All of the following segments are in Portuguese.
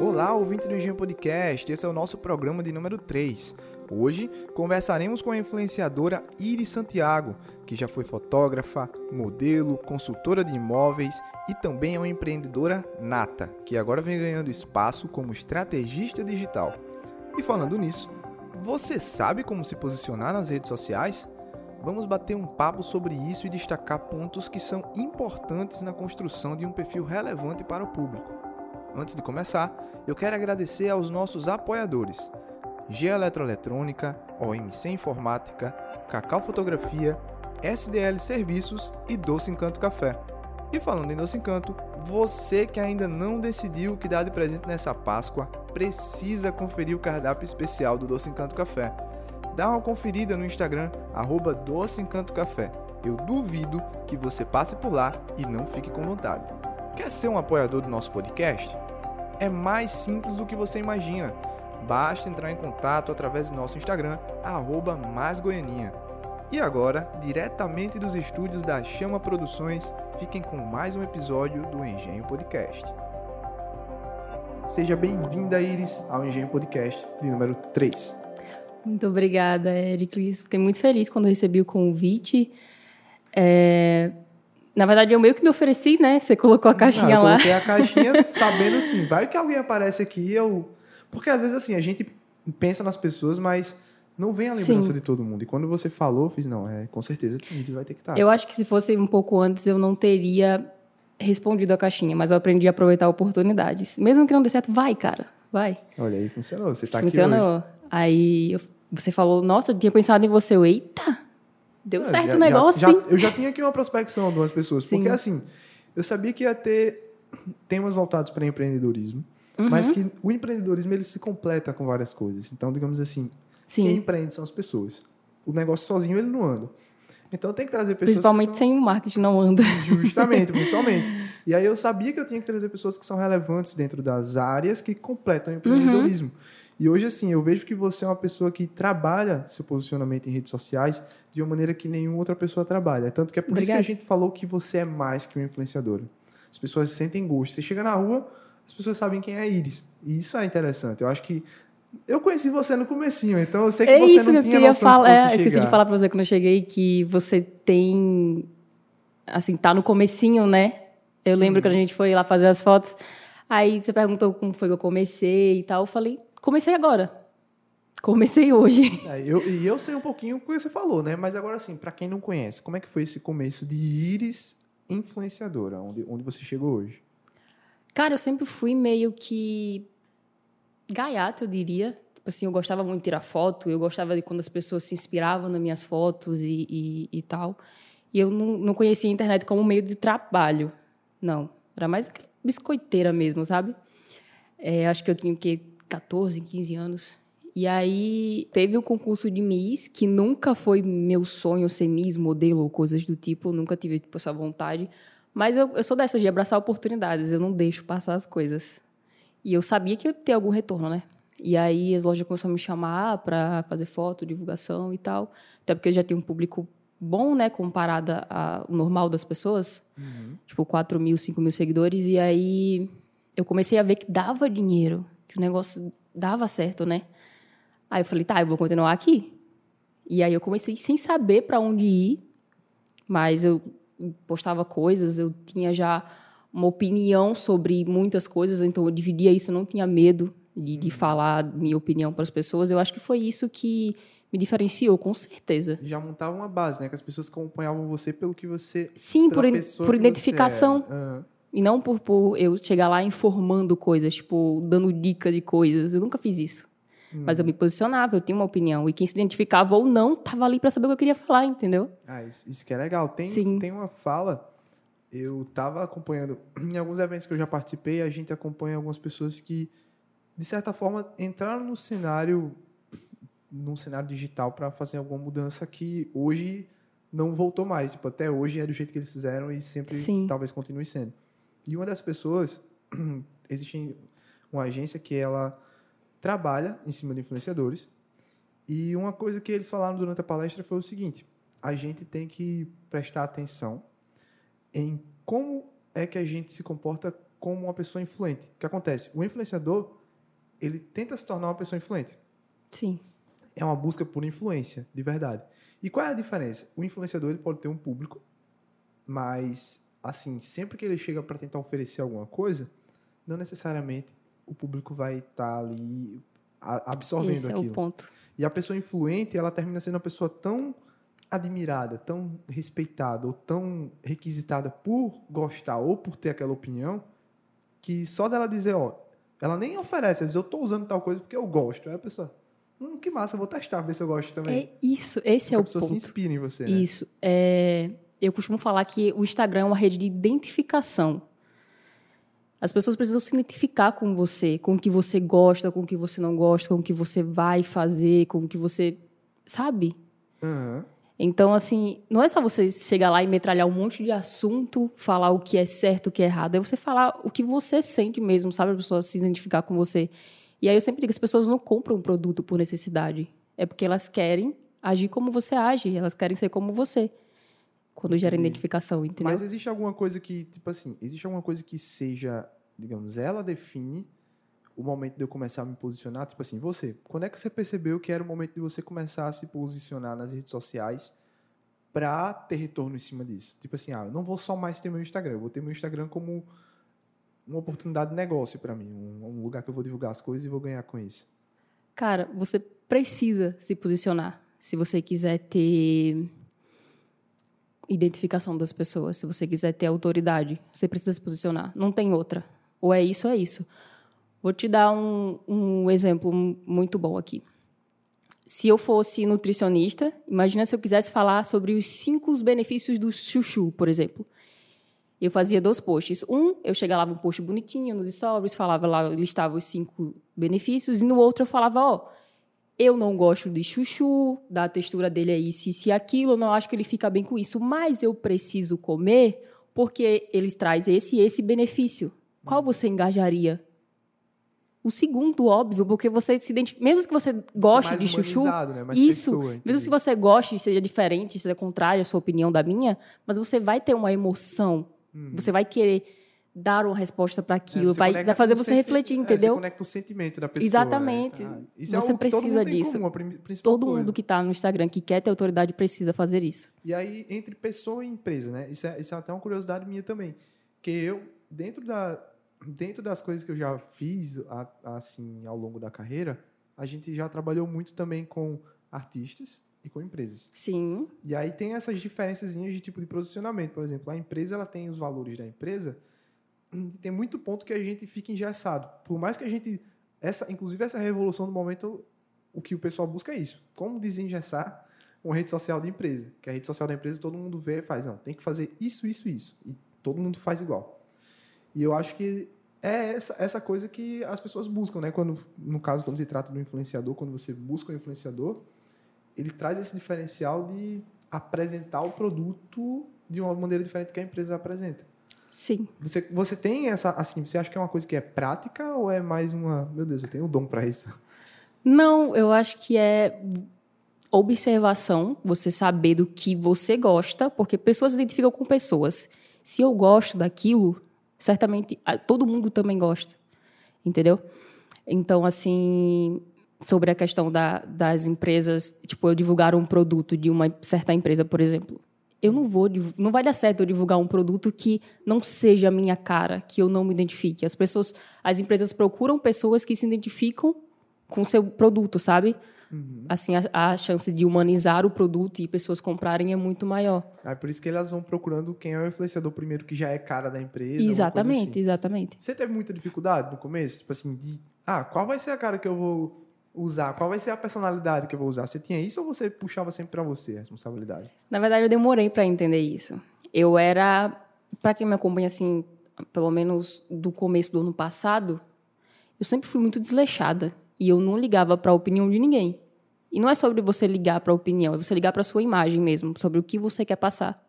Olá, ouvinte do Engenho Podcast, esse é o nosso programa de número 3. Hoje conversaremos com a influenciadora Iris Santiago, que já foi fotógrafa, modelo, consultora de imóveis e também é uma empreendedora nata, que agora vem ganhando espaço como estrategista digital. E falando nisso, você sabe como se posicionar nas redes sociais? Vamos bater um papo sobre isso e destacar pontos que são importantes na construção de um perfil relevante para o público. Antes de começar, eu quero agradecer aos nossos apoiadores: G Eletroeletrônica, OMC Informática, Cacau Fotografia, SDL Serviços e Doce Encanto Café. E falando em Doce Encanto, você que ainda não decidiu o que dar de presente nessa Páscoa, precisa conferir o cardápio especial do Doce Encanto Café. Dá uma conferida no Instagram, arroba Doce Encanto Café. Eu duvido que você passe por lá e não fique com vontade. Quer ser um apoiador do nosso podcast? É mais simples do que você imagina. Basta entrar em contato através do nosso Instagram, maisgoianinha. E agora, diretamente dos estúdios da Chama Produções, fiquem com mais um episódio do Engenho Podcast. Seja bem-vinda, Iris, ao Engenho Podcast de número 3. Muito obrigada, Ericlis. Fiquei muito feliz quando recebi o convite. É... Na verdade, eu meio que me ofereci, né? Você colocou a caixinha Não, eu lá. coloquei a caixinha sabendo assim, vai que alguém aparece aqui e eu... Porque às vezes assim, a gente pensa nas pessoas, mas não vem a lembrança Sim. de todo mundo. E quando você falou, eu fiz, não, é, com certeza Iris vai ter que estar. Eu acho que se fosse um pouco antes, eu não teria respondido a caixinha, mas eu aprendi a aproveitar oportunidades. Mesmo que não dê certo, vai, cara, vai. Olha aí, funcionou. Você tá aqui hoje. Funcionou. Aí eu- você falou, nossa, eu tinha pensado em você. Eu, eita, deu certo já- o negócio, já, Eu já tinha aqui uma prospecção de umas pessoas. Sim. Porque, assim, eu sabia que ia ter temas voltados para empreendedorismo, Uhum. mas que o empreendedorismo ele se completa com várias coisas. Então, digamos assim, quem Sim, empreende são as pessoas. O negócio sozinho ele não anda. Então, tem que trazer pessoas principalmente que são... sem o marketing não anda. Justamente, principalmente. E aí eu sabia que eu tinha que trazer pessoas que são relevantes dentro das áreas que completam o empreendedorismo. E hoje, assim, eu vejo que você é uma pessoa que trabalha seu posicionamento em redes sociais de uma maneira que nenhuma outra pessoa trabalha. Tanto que é por isso que a Obrigada. gente falou que você é mais que uma influenciadora. As pessoas sentem gosto. Você chega na rua, as pessoas sabem quem é a Iris. E isso é interessante. Eu acho que eu conheci você no comecinho, então eu sei que É você isso não que eu tinha queria noção falar. de que É, fosse esqueci de falar pra você quando eu cheguei que você tem. Assim, tá no comecinho, né? Eu lembro Uhum. quando a gente foi lá fazer as fotos. Aí você perguntou como foi que eu comecei e tal. Eu falei, comecei agora. Comecei hoje. É, eu, e eu sei um pouquinho o que você falou, né? Mas agora, assim, pra quem não conhece, como é que foi esse começo de Iris influenciadora, onde, onde você chegou hoje? Cara, eu sempre fui meio que gaiata, eu diria. Tipo assim, eu gostava muito de tirar foto, eu gostava de quando as pessoas se inspiravam nas minhas fotos e, e, e tal. E eu não, não conhecia a internet como meio de trabalho. Não. Era mais biscoiteira mesmo, sabe? É, acho que eu tinha o quê? 14, 15 anos. E aí teve o concurso de Miss, que nunca foi meu sonho ser Miss, modelo ou coisas do tipo. Eu nunca tive tipo, essa vontade. Mas eu, eu sou dessas de abraçar oportunidades, eu não deixo passar as coisas. E eu sabia que ia ter algum retorno, né? E aí as lojas começaram a me chamar para fazer foto, divulgação e tal. Até porque eu já tenho um público bom, né? Comparada ao normal das pessoas. Tipo, 4 mil, 5 mil seguidores. E aí eu comecei a ver que dava dinheiro, que o negócio dava certo, né? Aí eu falei, tá, eu vou continuar aqui. E aí eu comecei sem saber para onde ir, mas eu postava coisas, eu tinha já uma opinião sobre muitas coisas, então eu dividia isso, eu não tinha medo de, de falar minha opinião para as pessoas. Eu acho que foi isso que me diferenciou, com certeza. Já montava uma base, né? Que as pessoas acompanhavam você pelo que você. Sim, por, in- por identificação. era. E não por, por eu chegar lá informando coisas, tipo, dando dica de coisas. Eu nunca fiz isso. Mas eu me posicionava, eu tinha uma opinião. E quem se identificava ou não, tava ali para saber o que eu queria falar, entendeu? Ah, isso, isso que é legal. Tem, Sim. tem uma fala. Eu tava acompanhando em alguns eventos que eu já participei, a gente acompanha algumas pessoas que, de certa forma, entraram no cenário, num cenário digital para fazer alguma mudança que hoje não voltou mais. Tipo, até hoje é do jeito que eles fizeram e sempre Sim. talvez continue sendo. E uma das pessoas, existe uma agência que ela trabalha em cima de influenciadores. E uma coisa que eles falaram durante a palestra foi o seguinte: a gente tem que prestar atenção em como é que a gente se comporta como uma pessoa influente. O que acontece? O influenciador, ele tenta se tornar uma pessoa influente. Sim. É uma busca por influência, de verdade. E qual é a diferença? O influenciador ele pode ter um público, mas assim, sempre que ele chega para tentar oferecer alguma coisa, não necessariamente o público vai estar tá ali absorvendo Esse aquilo. é o ponto. E a pessoa influente, ela termina sendo uma pessoa tão admirada, tão respeitada ou tão requisitada por gostar ou por ter aquela opinião, que só dela dizer, ó, ela nem oferece, ela diz, eu tô usando tal coisa porque eu gosto. Aí a pessoa, hum, que massa, vou testar, ver se eu gosto também. É isso, esse porque é o a pessoa ponto. se inspira em você, né? Isso. É, eu costumo falar que o Instagram é uma rede de identificação. As pessoas precisam se identificar com você, com o que você gosta, com o que você não gosta, com o que você vai fazer, com o que você. Sabe? Uhum. Então, assim, não é só você chegar lá e metralhar um monte de assunto, falar o que é certo, o que é errado. É você falar o que você sente mesmo, sabe? A pessoa se identificar com você. E aí eu sempre digo que as pessoas não compram um produto por necessidade. É porque elas querem agir como você age, elas querem ser como você. Quando gera identificação, entendeu? Mas existe alguma coisa que, tipo assim, existe alguma coisa que seja, digamos, ela define o momento de eu começar a me posicionar? Tipo assim, você, quando é que você percebeu que era o momento de você começar a se posicionar nas redes sociais para ter retorno em cima disso? Tipo assim, ah, eu não vou só mais ter meu Instagram, eu vou ter meu Instagram como uma oportunidade de negócio para mim, um lugar que eu vou divulgar as coisas e vou ganhar com isso. Cara, você precisa se posicionar se você quiser ter identificação das pessoas, se você quiser ter autoridade, você precisa se posicionar. Não tem outra. Ou é isso, ou é isso. Vou te dar um, um exemplo muito bom aqui. Se eu fosse nutricionista, imagina se eu quisesse falar sobre os cinco benefícios do chuchu, por exemplo. Eu fazia dois posts. Um, eu chegava um post bonitinho nos stories, falava lá, listava os cinco benefícios, e no outro eu falava, ó, eu não gosto de chuchu, da textura dele é isso, isso e aquilo, eu não acho que ele fica bem com isso, mas eu preciso comer porque ele traz esse e esse benefício. Qual você engajaria? O segundo, óbvio, porque você se identifica, mesmo que você goste de chuchu, né? Mais isso, pessoa, mesmo se você goste, seja diferente, seja contrário à sua opinião da minha, mas você vai ter uma emoção, você vai querer dar uma resposta para. É, aquilo, você vai, vai fazer você refletir, é, entendeu? você conecta o sentimento da pessoa. Exatamente. né? Ah, Você é precisa disso. comum, Todo coisa. mundo que está no Instagram, que quer ter autoridade, precisa fazer isso. E aí, entre pessoa e empresa, né? Isso é, isso é até uma curiosidade minha também. Que eu, dentro, da, dentro das coisas que eu já fiz, a- assim, ao longo da carreira, a gente já trabalhou muito também com artistas e com empresas. Sim, E aí tem essas diferenças de tipo de posicionamento. Por exemplo, a empresa ela tem os valores da empresa. Tem muito ponto que a gente fica engessado. Por mais que a gente. Essa, inclusive, essa revolução do momento, o que o pessoal busca é isso. Como desengessar uma rede social de empresa. Que a rede social da empresa todo mundo vê e faz. Não, tem que fazer isso, isso, isso. E todo mundo faz igual. E eu acho que é essa, essa coisa que as pessoas buscam, né? Quando, no caso, quando se trata do influenciador, quando você busca um influenciador, ele traz esse diferencial de apresentar o produto de uma maneira diferente que a empresa apresenta. Sim. Você, você tem essa, assim, você acha que é uma coisa que é prática ou é mais uma, meu Deus, eu tenho um dom para isso? Não, eu acho que é observação, você saber do que você gosta, porque pessoas se identificam com pessoas. Se eu gosto daquilo, certamente ah, todo mundo também gosta, entendeu? Então, assim, sobre a questão da, das empresas, tipo, eu divulgar um produto de uma certa empresa, por exemplo, eu não vou, não vai dar certo eu divulgar um produto que não seja a minha cara, que eu não me identifique. As pessoas, as empresas procuram pessoas que se identificam com o seu produto, sabe? Assim, a, a chance de humanizar o produto e pessoas comprarem é muito maior. É por isso que elas vão procurando quem é o influenciador primeiro que já é cara da empresa. Exatamente, assim. exatamente. Você teve muita dificuldade no começo? Tipo assim, de, ah, qual vai ser a cara que eu vou usar? Qual vai ser a personalidade que eu vou usar? Você tinha isso ou você puxava sempre para você a responsabilidade? Na verdade, eu demorei para entender isso. Eu era, para quem me acompanha assim, pelo menos do começo do ano passado, eu sempre fui muito desleixada e eu não ligava para a opinião de ninguém. E não é sobre você ligar para a opinião, é você ligar para sua imagem mesmo, sobre o que você quer passar.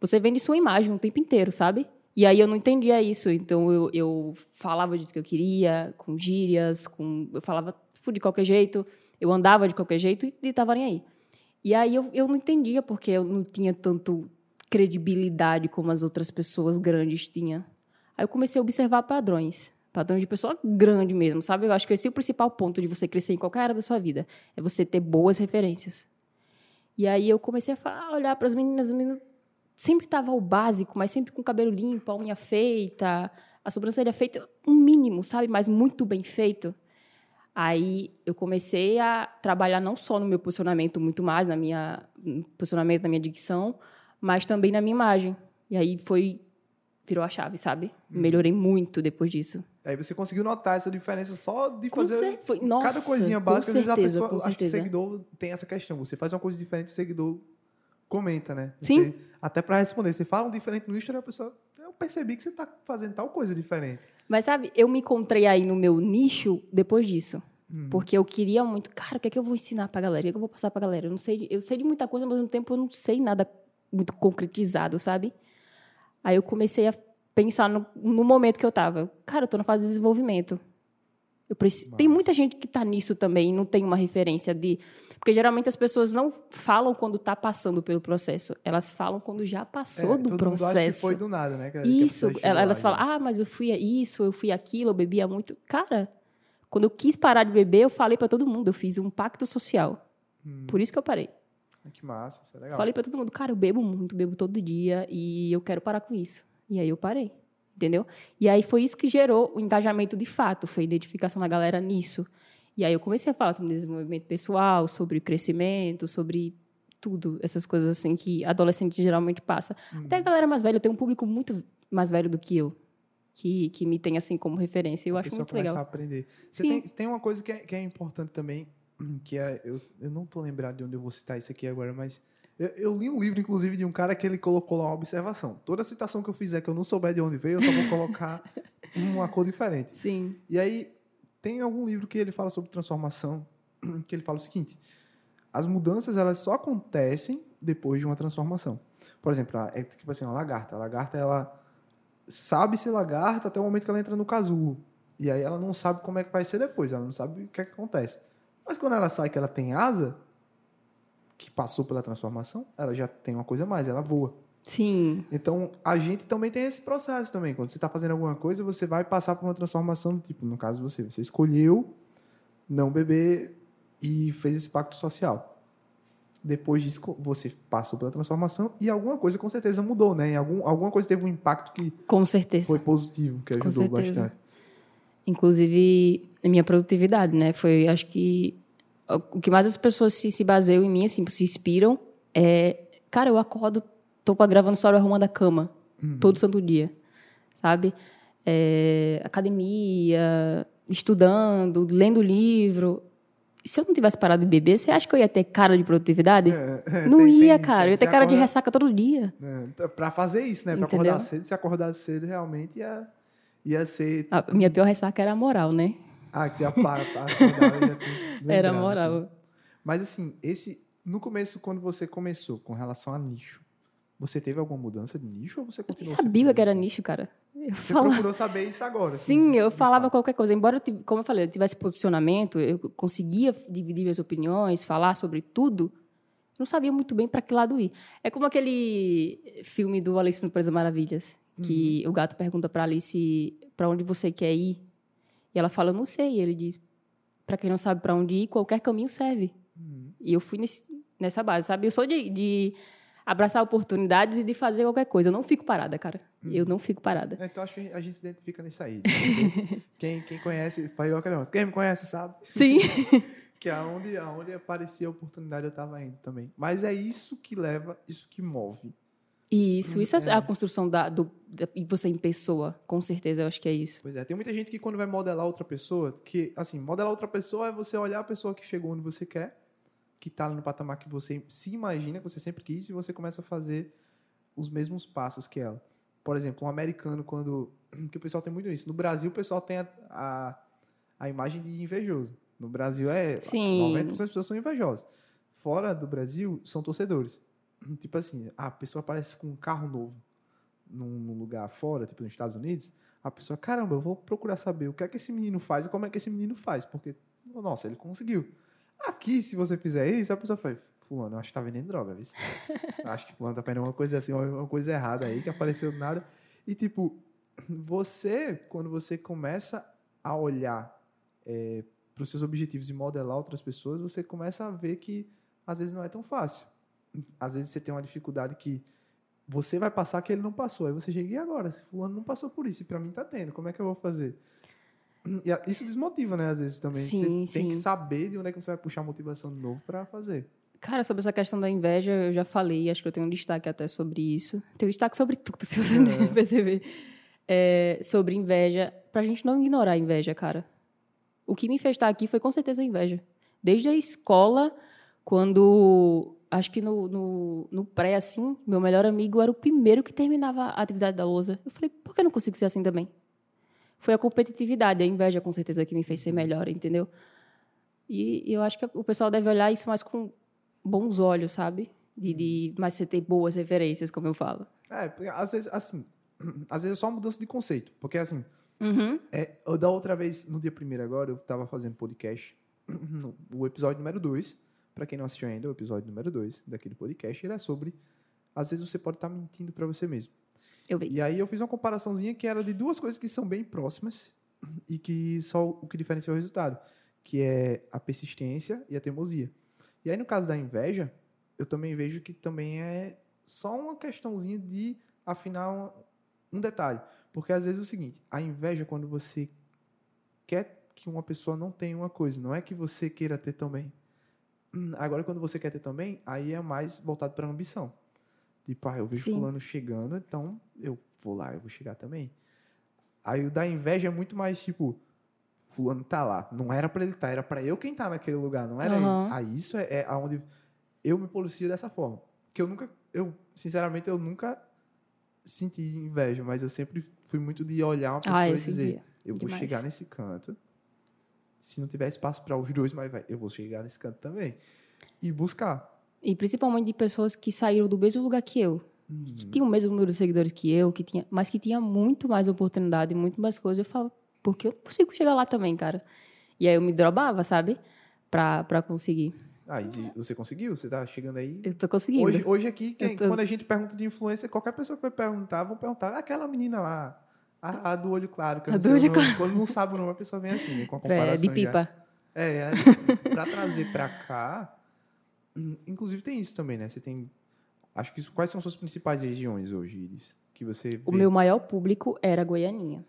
Você vende sua imagem o tempo inteiro, sabe? E aí eu não entendia isso, então eu, eu falava do que eu queria, com gírias, com eu falava tipo, de qualquer jeito, eu andava de qualquer jeito e, e nem aí. E aí eu, eu não entendia porque eu não tinha tanto credibilidade como as outras pessoas grandes tinham. Aí eu comecei a observar padrões. Padrões de pessoa grande mesmo, sabe? Eu acho que esse é o principal ponto de você crescer em qualquer área da sua vida. É você ter boas referências. E aí eu comecei a falar, olhar para as meninas, as meninas sempre tava o básico, mas sempre com o cabelo limpo, a unha feita, a sobrancelha feita, um mínimo, sabe? Mas muito bem feito. Aí eu comecei a trabalhar não só no meu posicionamento, muito mais na minha no posicionamento, na minha dicção, mas também na minha imagem. E aí foi virou a chave, sabe? Uhum. Melhorei muito depois disso. Aí você conseguiu notar essa diferença só de Com fazer cer- foi- nossa, cada coisinha básica. Às vezes a certeza, pessoa, acho que o certeza. seguidor tem essa questão. Você faz uma coisa diferente, o seguidor comenta, né? Sim. Você- até para responder, você fala um diferente no Instagram, a pessoa, percebi que você tá fazendo tal coisa diferente. Mas sabe, eu me encontrei aí no meu nicho depois disso. Porque eu queria muito, cara, o que é que eu vou ensinar pra galera? O que é que eu vou passar pra galera? Eu não sei, de- eu sei de muita coisa, mas ao mesmo tempo eu não sei nada muito concretizado, sabe? Aí eu comecei a pensar no, no momento que eu tava. Cara, eu tô na fase de desenvolvimento. Eu preciso... Tem Massa. muita gente que tá nisso também e não tem uma referência de. Porque geralmente as pessoas não falam quando tá passando pelo processo. Elas falam quando já passou É, do processo. foi do nada, né? que- Isso, elas falam, ah, mas eu fui isso, eu fui aquilo, eu bebia muito. Cara, quando eu quis parar de beber, eu falei pra todo mundo, eu fiz um pacto social. Hum. Por isso que eu parei. Ah, Que massa, isso é legal. Falei pra todo mundo, cara, eu bebo muito, bebo todo dia e eu quero parar com isso. E aí eu parei, entendeu? E aí foi isso que gerou o engajamento de fato, foi a identificação da galera nisso. E aí eu comecei a falar sobre desenvolvimento pessoal, sobre crescimento, sobre tudo, essas coisas assim que adolescente geralmente passa. Uhum. Até a galera mais velha, eu tenho um público muito mais velho do que eu, que, que me tem assim como referência. Eu a acho muito legal. a aprender. Você tem, tem uma coisa que é, que é importante também, que é. Eu, eu não tô lembrado de onde eu vou citar isso aqui agora, mas. Eu, eu li um livro, inclusive, de um cara que ele colocou lá uma observação. Toda citação que eu fizer que eu não souber de onde veio, eu só vou colocar uma cor diferente. Sim. E aí, tem algum livro que ele fala sobre transformação, que ele fala o seguinte: as mudanças elas só acontecem depois de uma transformação. Por exemplo, é tipo assim, uma lagarta. A lagarta, ela sabe ser lagarta até o momento que ela entra no casulo. E aí ela não sabe como é que vai ser depois, ela não sabe o que é que acontece. Mas quando ela sai que ela tem asa, que passou pela transformação, ela já tem uma coisa a mais, ela voa. Sim. Então, a gente também tem esse processo também. Quando você está fazendo alguma coisa, você vai passar por uma transformação, tipo, no caso você, você escolheu não beber e fez esse pacto social. Depois disso, você passou pela transformação e alguma coisa com certeza mudou, né? Em Algum, alguma coisa teve um impacto que Com certeza. foi positivo, que ajudou bastante. Inclusive, a minha produtividade, né? Foi, acho que, o que mais as pessoas se, se baseiam em mim, assim, se inspiram, é... Cara, eu acordo, tô gravando história arrumando a cama, todo santo dia, sabe? É, academia, estudando, lendo livro. Se eu não tivesse parado de beber, você acha que eu ia ter cara de produtividade? não tem- tem ia, isso, cara. Eu ia ter cara de acorda- ressaca todo dia. É, pra fazer isso, né? Pra Entendeu? acordar cedo, se acordar cedo, realmente ia, ia ser. A minha pior ressaca era a moral, né? Ah, que você ia para, para acordar, tinha Era a moral. Mas assim, esse no começo, quando você começou com relação a nicho, você teve alguma mudança de nicho ou você Eu continuou? nem sabia que era nicho, cara. Eu Você falava- procurou saber isso agora? assim, Sim, eu de falava fato. qualquer coisa. Embora, eu como eu falei, eu tivesse posicionamento, eu conseguia dividir minhas opiniões, falar sobre tudo, eu não sabia muito bem para que lado ir. É como aquele filme do Alice no País das Maravilhas, que Uhum. o gato pergunta para Alice para onde você quer ir. E ela fala, não sei. E ele diz, para quem não sabe para onde ir, qualquer caminho serve. Uhum. E eu fui nesse- nessa base, sabe? Eu sou de, de abraçar oportunidades e de fazer qualquer coisa. Eu não fico parada, cara. Eu não fico parada. É, Então acho que a gente se identifica nisso aí. né? quem, quem conhece. Quem me conhece sabe Sim. que aonde, aonde aparecia a oportunidade eu estava indo também. Mas é isso que leva, isso que move. Isso, isso é É. a construção da, do, da, e você em pessoa, com certeza, eu acho que é isso. Pois é, tem muita gente que quando vai modelar outra pessoa, que, assim, modelar outra pessoa é você olhar a pessoa que chegou onde você quer, que tá no patamar que você se imagina, que você sempre quis, e você começa a fazer os mesmos passos que ela. Por exemplo, um americano, quando. que o pessoal tem muito isso. No Brasil, o pessoal tem a, a, a imagem de invejoso. No Brasil, é. Sim. 90% das pessoas são invejosas. Fora do Brasil, são torcedores. Tipo assim, a pessoa aparece com um carro novo num lugar fora, tipo nos Estados Unidos, a pessoa, caramba, eu vou procurar saber o que é que esse menino faz e como é que esse menino faz, porque, nossa, ele conseguiu. Aqui, se você fizer isso, a pessoa faz, fulano, acho que tá vendendo droga, viu? Acho que fulano tá fazendo uma coisa assim, uma coisa errada aí, que apareceu do nada. E, tipo, você, quando você começa a olhar é, para os seus objetivos e modelar outras pessoas, você começa a ver que às vezes não é tão fácil. Às vezes você tem uma dificuldade que você vai passar que ele não passou. Aí você chega, e agora? Fulano não passou por isso, e para mim tá tendo, como é que eu vou fazer? Isso desmotiva, né, às vezes também. Sim, você tem sim. que saber de onde é que você vai puxar a motivação de novo para fazer. Cara, sobre essa questão da inveja, eu já falei, acho que eu tenho um destaque até sobre isso. Tenho destaque sobre tudo, se você É. perceber. É, sobre inveja, pra gente não ignorar a inveja, cara. O que me fez estar aqui foi com certeza a inveja. Desde a escola, quando. Acho que no, no, no pré, assim, meu melhor amigo era o primeiro que terminava a atividade da lousa. Eu falei, por que eu não consigo ser assim também? Foi a competitividade, a inveja, com certeza, que me fez ser melhor, entendeu? E, e eu acho que o pessoal deve olhar isso mais com bons olhos, sabe? De, de, mas você ter boas referências, como eu falo. É, porque às vezes, assim, às vezes é só mudança de conceito. Porque, assim, Uhum. é, eu da outra vez, no dia primeiro agora, eu tava fazendo podcast, no- o episódio número 2, para quem não assistiu ainda, o episódio número 2 daquele podcast, ele é sobre, às vezes você pode estar mentindo para você mesmo. Eu vi. E aí eu fiz uma comparaçãozinha que era de duas coisas que são bem próximas e que só o que diferencia é o resultado, que é a persistência e a teimosia. E aí no caso da inveja, eu também vejo que também é só uma questãozinha de afinar um, detalhe, porque às vezes é o seguinte, a inveja é quando você quer que uma pessoa não tenha uma coisa, não é que você queira ter também. Agora quando você quer ter também, aí é mais voltado para a ambição. Tipo, ah, eu vejo Sim. fulano chegando, então eu vou lá, eu vou chegar também. Aí o da inveja é muito mais tipo, fulano tá lá. Não era pra ele estar, era pra eu quem tá naquele lugar, não era Aham. ele. Aí isso é, é aonde eu me policio dessa forma. Que eu nunca, eu, sinceramente, eu nunca senti inveja, mas eu sempre fui muito de olhar uma pessoa Ah, e dizer, sentia. eu vou chegar nesse canto. Se não tiver espaço para os dois, mas vai, eu vou chegar nesse canto também. E buscar. E principalmente de pessoas que saíram do mesmo lugar que eu. Que tinham o mesmo número de seguidores que eu, que tinha, mas que tinha muito mais oportunidade, muito mais coisas. Eu falo, porque eu consigo chegar lá também, cara. E aí eu me drobava, sabe? Pra, pra conseguir. Aí você conseguiu? Você tá chegando aí? Eu tô conseguindo. Hoje, hoje aqui, quem- tô- quando a gente pergunta de influência, qualquer pessoa que vai perguntar, vão perguntar, "Ah, aquela menina lá, a, a do olho claro, que eu A não do olho nome. Quando não sabe o nome, a pessoa vem assim, com a É, comparação de já. pipa. É, é pra trazer pra cá, inclusive tem isso também, né? Você tem, acho que isso, quais são suas principais regiões hoje, Iris? Que você vê? O meu maior público era Goianinha.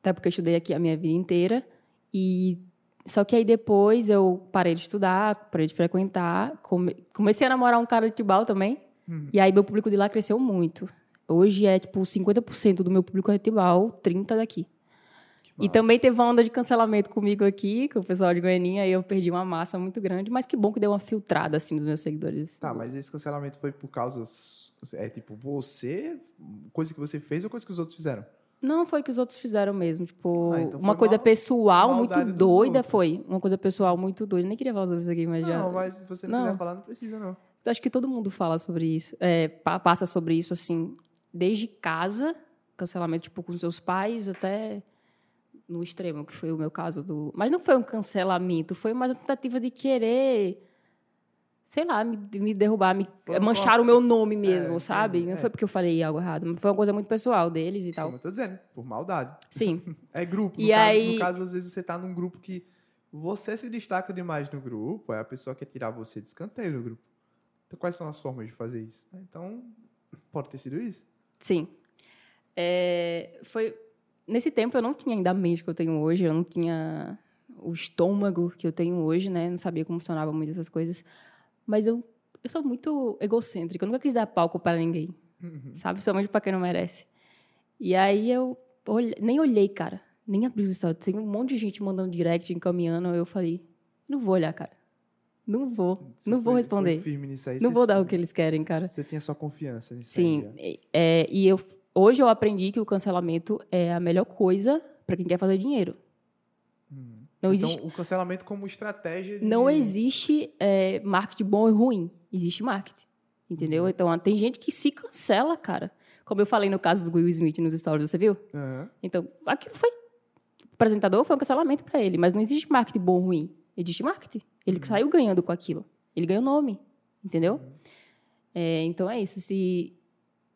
Até porque eu estudei aqui a minha vida inteira. E só que aí depois eu parei de estudar, parei de frequentar, come- comecei a namorar um cara de Tibau também. Uhum. E aí meu público de lá cresceu muito. Hoje é tipo 50% do meu público é Tibau, 30 daqui. E também teve uma onda de cancelamento comigo aqui, com o pessoal de Goianinha, aí eu perdi uma massa muito grande, mas que bom que deu uma filtrada assim dos meus seguidores. Tá, mas esse cancelamento foi por causa, é tipo, você, coisa que você fez ou coisa que os outros fizeram? Não foi o que os outros fizeram mesmo. Tipo, Ah, então uma coisa mal- pessoal muito doida outros. foi. Uma coisa pessoal muito doida. Nem queria falar sobre isso aqui, mas já. Não, mas se você não, Não. quiser falar, não precisa, não. Acho que todo mundo fala sobre isso. É, pa- passa sobre isso, assim, desde casa, cancelamento, tipo, com seus pais, até no extremo, que foi o meu caso do. Mas não foi um cancelamento, foi mais uma tentativa de querer. Sei lá, me, me derrubar, me Foi uma manchar o meu nome mesmo, É, sabe? entendi, Não é. foi porque eu falei algo errado, mas foi uma coisa muito pessoal deles e tal. Como eu tô dizendo, por maldade. Sim. É grupo. No, E caso, aí- no caso, às vezes você tá num grupo que você se destaca demais no grupo, aí a pessoa quer tirar você de escanteio do grupo. Então, quais são as formas de fazer isso? Então, pode ter sido isso? Sim. É, foi nesse tempo eu não tinha ainda a mente que eu tenho hoje, eu não tinha o estômago que eu tenho hoje, né? Não sabia como funcionava muito essas coisas. Mas eu, eu sou muito egocêntrica, eu nunca quis dar palco para ninguém, sabe? Somente para quem não merece. E aí eu olhe- nem olhei, cara, nem abri os stories. Tem um monte de gente mandando direct, encaminhando, eu falei, não vou olhar, cara. Não vou, Você não vou foi- responder. Foi firme nisso aí. Não você- vou dar o que eles querem, cara. Você tem a sua confiança nisso Sim, aí. é, e eu, hoje eu aprendi que o cancelamento é a melhor coisa para quem quer fazer dinheiro. Não então, existe, o cancelamento como estratégia de... não existe é, marketing bom e ruim. Existe marketing. Entendeu? Uhum. Então, tem gente que se cancela, cara. Como eu falei no caso do Will Smith nos stories, você viu? Aham. Então, aquilo foi. O apresentador foi um cancelamento para ele, mas não existe marketing bom ou ruim. Existe marketing. Ele Uhum. saiu ganhando com aquilo. Ele ganhou nome. Entendeu? É, então é isso. Se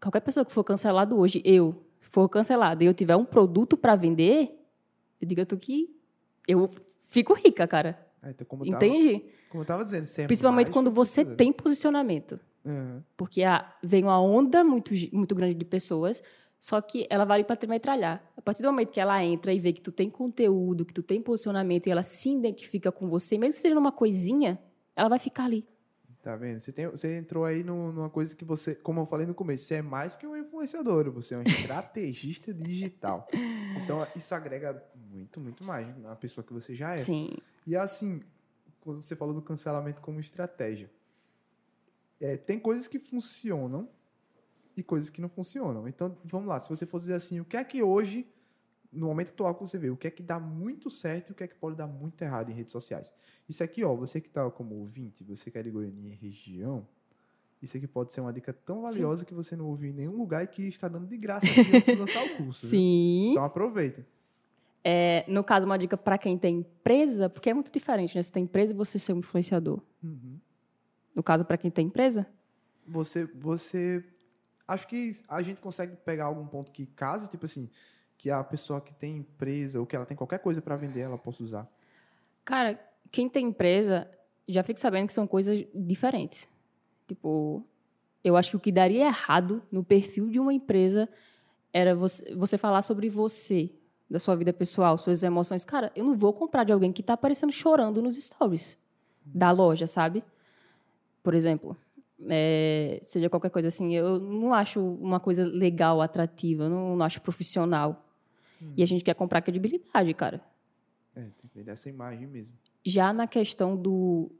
qualquer pessoa que for cancelado hoje, eu for cancelado e eu tiver um produto para vender, eu digo a tu que eu fico rica, cara. É, então, como eu tava- Entende? como eu tava dizendo, se é Principalmente mais quando você fazendo. tem posicionamento. Aham. Porque a, vem uma onda muito, muito grande de pessoas, só que ela vai para metralhar. A partir do momento que ela entra e vê que tu tem conteúdo, que tu tem posicionamento e ela se identifica com você, mesmo que seja numa coisinha, ela vai ficar ali. Tá vendo? Você, tem, você entrou aí no- numa coisa que você, como eu falei no começo, você é mais que um influenciador, você é um estrategista digital. Então, isso agrega muito, muito mais na pessoa que você já é. Sim. E assim, quando você falou do cancelamento como estratégia, é, tem coisas que funcionam e coisas que não funcionam. Então, vamos lá, se você fosse dizer assim, o que é que hoje, no momento atual que você vê, o que é que dá muito certo e o que é que pode dar muito errado em redes sociais? Isso aqui, ó, você que está como ouvinte, você que é de Goiânia e região, isso aqui pode ser uma dica tão valiosa que você não ouviu em nenhum lugar e que está dando de graça antes de lançar o curso. viu? Sim. Então aproveita. É, no caso, uma dica para quem tem empresa, porque é muito diferente, né? Você tem empresa e você ser um influenciador. Uhum. No caso, para quem tem empresa, você você acho que a gente consegue pegar algum ponto que casa tipo assim que a pessoa que tem empresa ou que ela tem qualquer coisa para vender ela possa usar Cara, quem tem empresa já fique sabendo que são coisas diferentes. Tipo, eu acho que o que daria errado no perfil de uma empresa era você, você falar sobre você, da sua vida pessoal, suas emoções. Cara, eu não vou comprar de alguém que tá aparecendo chorando nos stories da loja, sabe? Por exemplo, é, seja qualquer coisa assim, eu não acho uma coisa legal, atrativa, não, não acho profissional. E a gente quer comprar credibilidade, cara. é tem que vender essa imagem mesmo Já na questão do,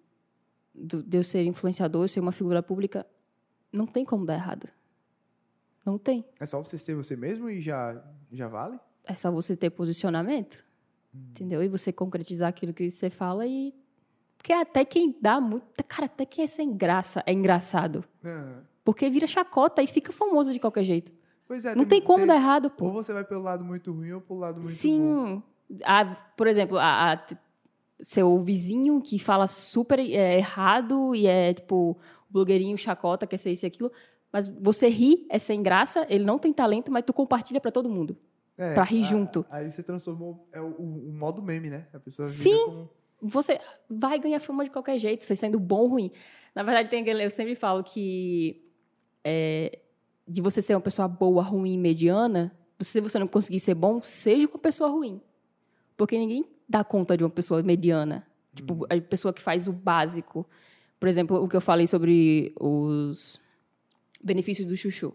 do- de eu ser influenciador, eu ser uma figura pública, não tem como dar errado. Não tem. é só você ser você mesmo e já já vale É só você ter posicionamento, entendeu? E você concretizar aquilo que você fala e... Porque até quem dá muito... Cara, até quem é sem graça é engraçado. Aham. Porque vira chacota e fica famoso de qualquer jeito. Pois é não tem como dar errado, pô. ou você vai pelo lado muito ruim ou pelo lado muito bom Sim. Por exemplo, a, a- seu vizinho que fala super é, errado e é tipo blogueirinho chacota, quer ser isso e aquilo, mas você ri, é sem graça, ele não tem talento, mas tu compartilha pra todo mundo. é, pra rir a- junto. aí você transformou é o, o- o modo meme né a pessoa Sim. como Você vai ganhar fama de qualquer jeito, você sendo bom ou ruim. Na verdade, tem eu sempre falo que é, de você ser uma pessoa boa, ruim, mediana, se você não conseguir ser bom, seja uma pessoa ruim. Porque ninguém dá conta de uma pessoa mediana. Tipo, a pessoa que faz o básico. Por exemplo, o que eu falei sobre os benefícios do chuchu.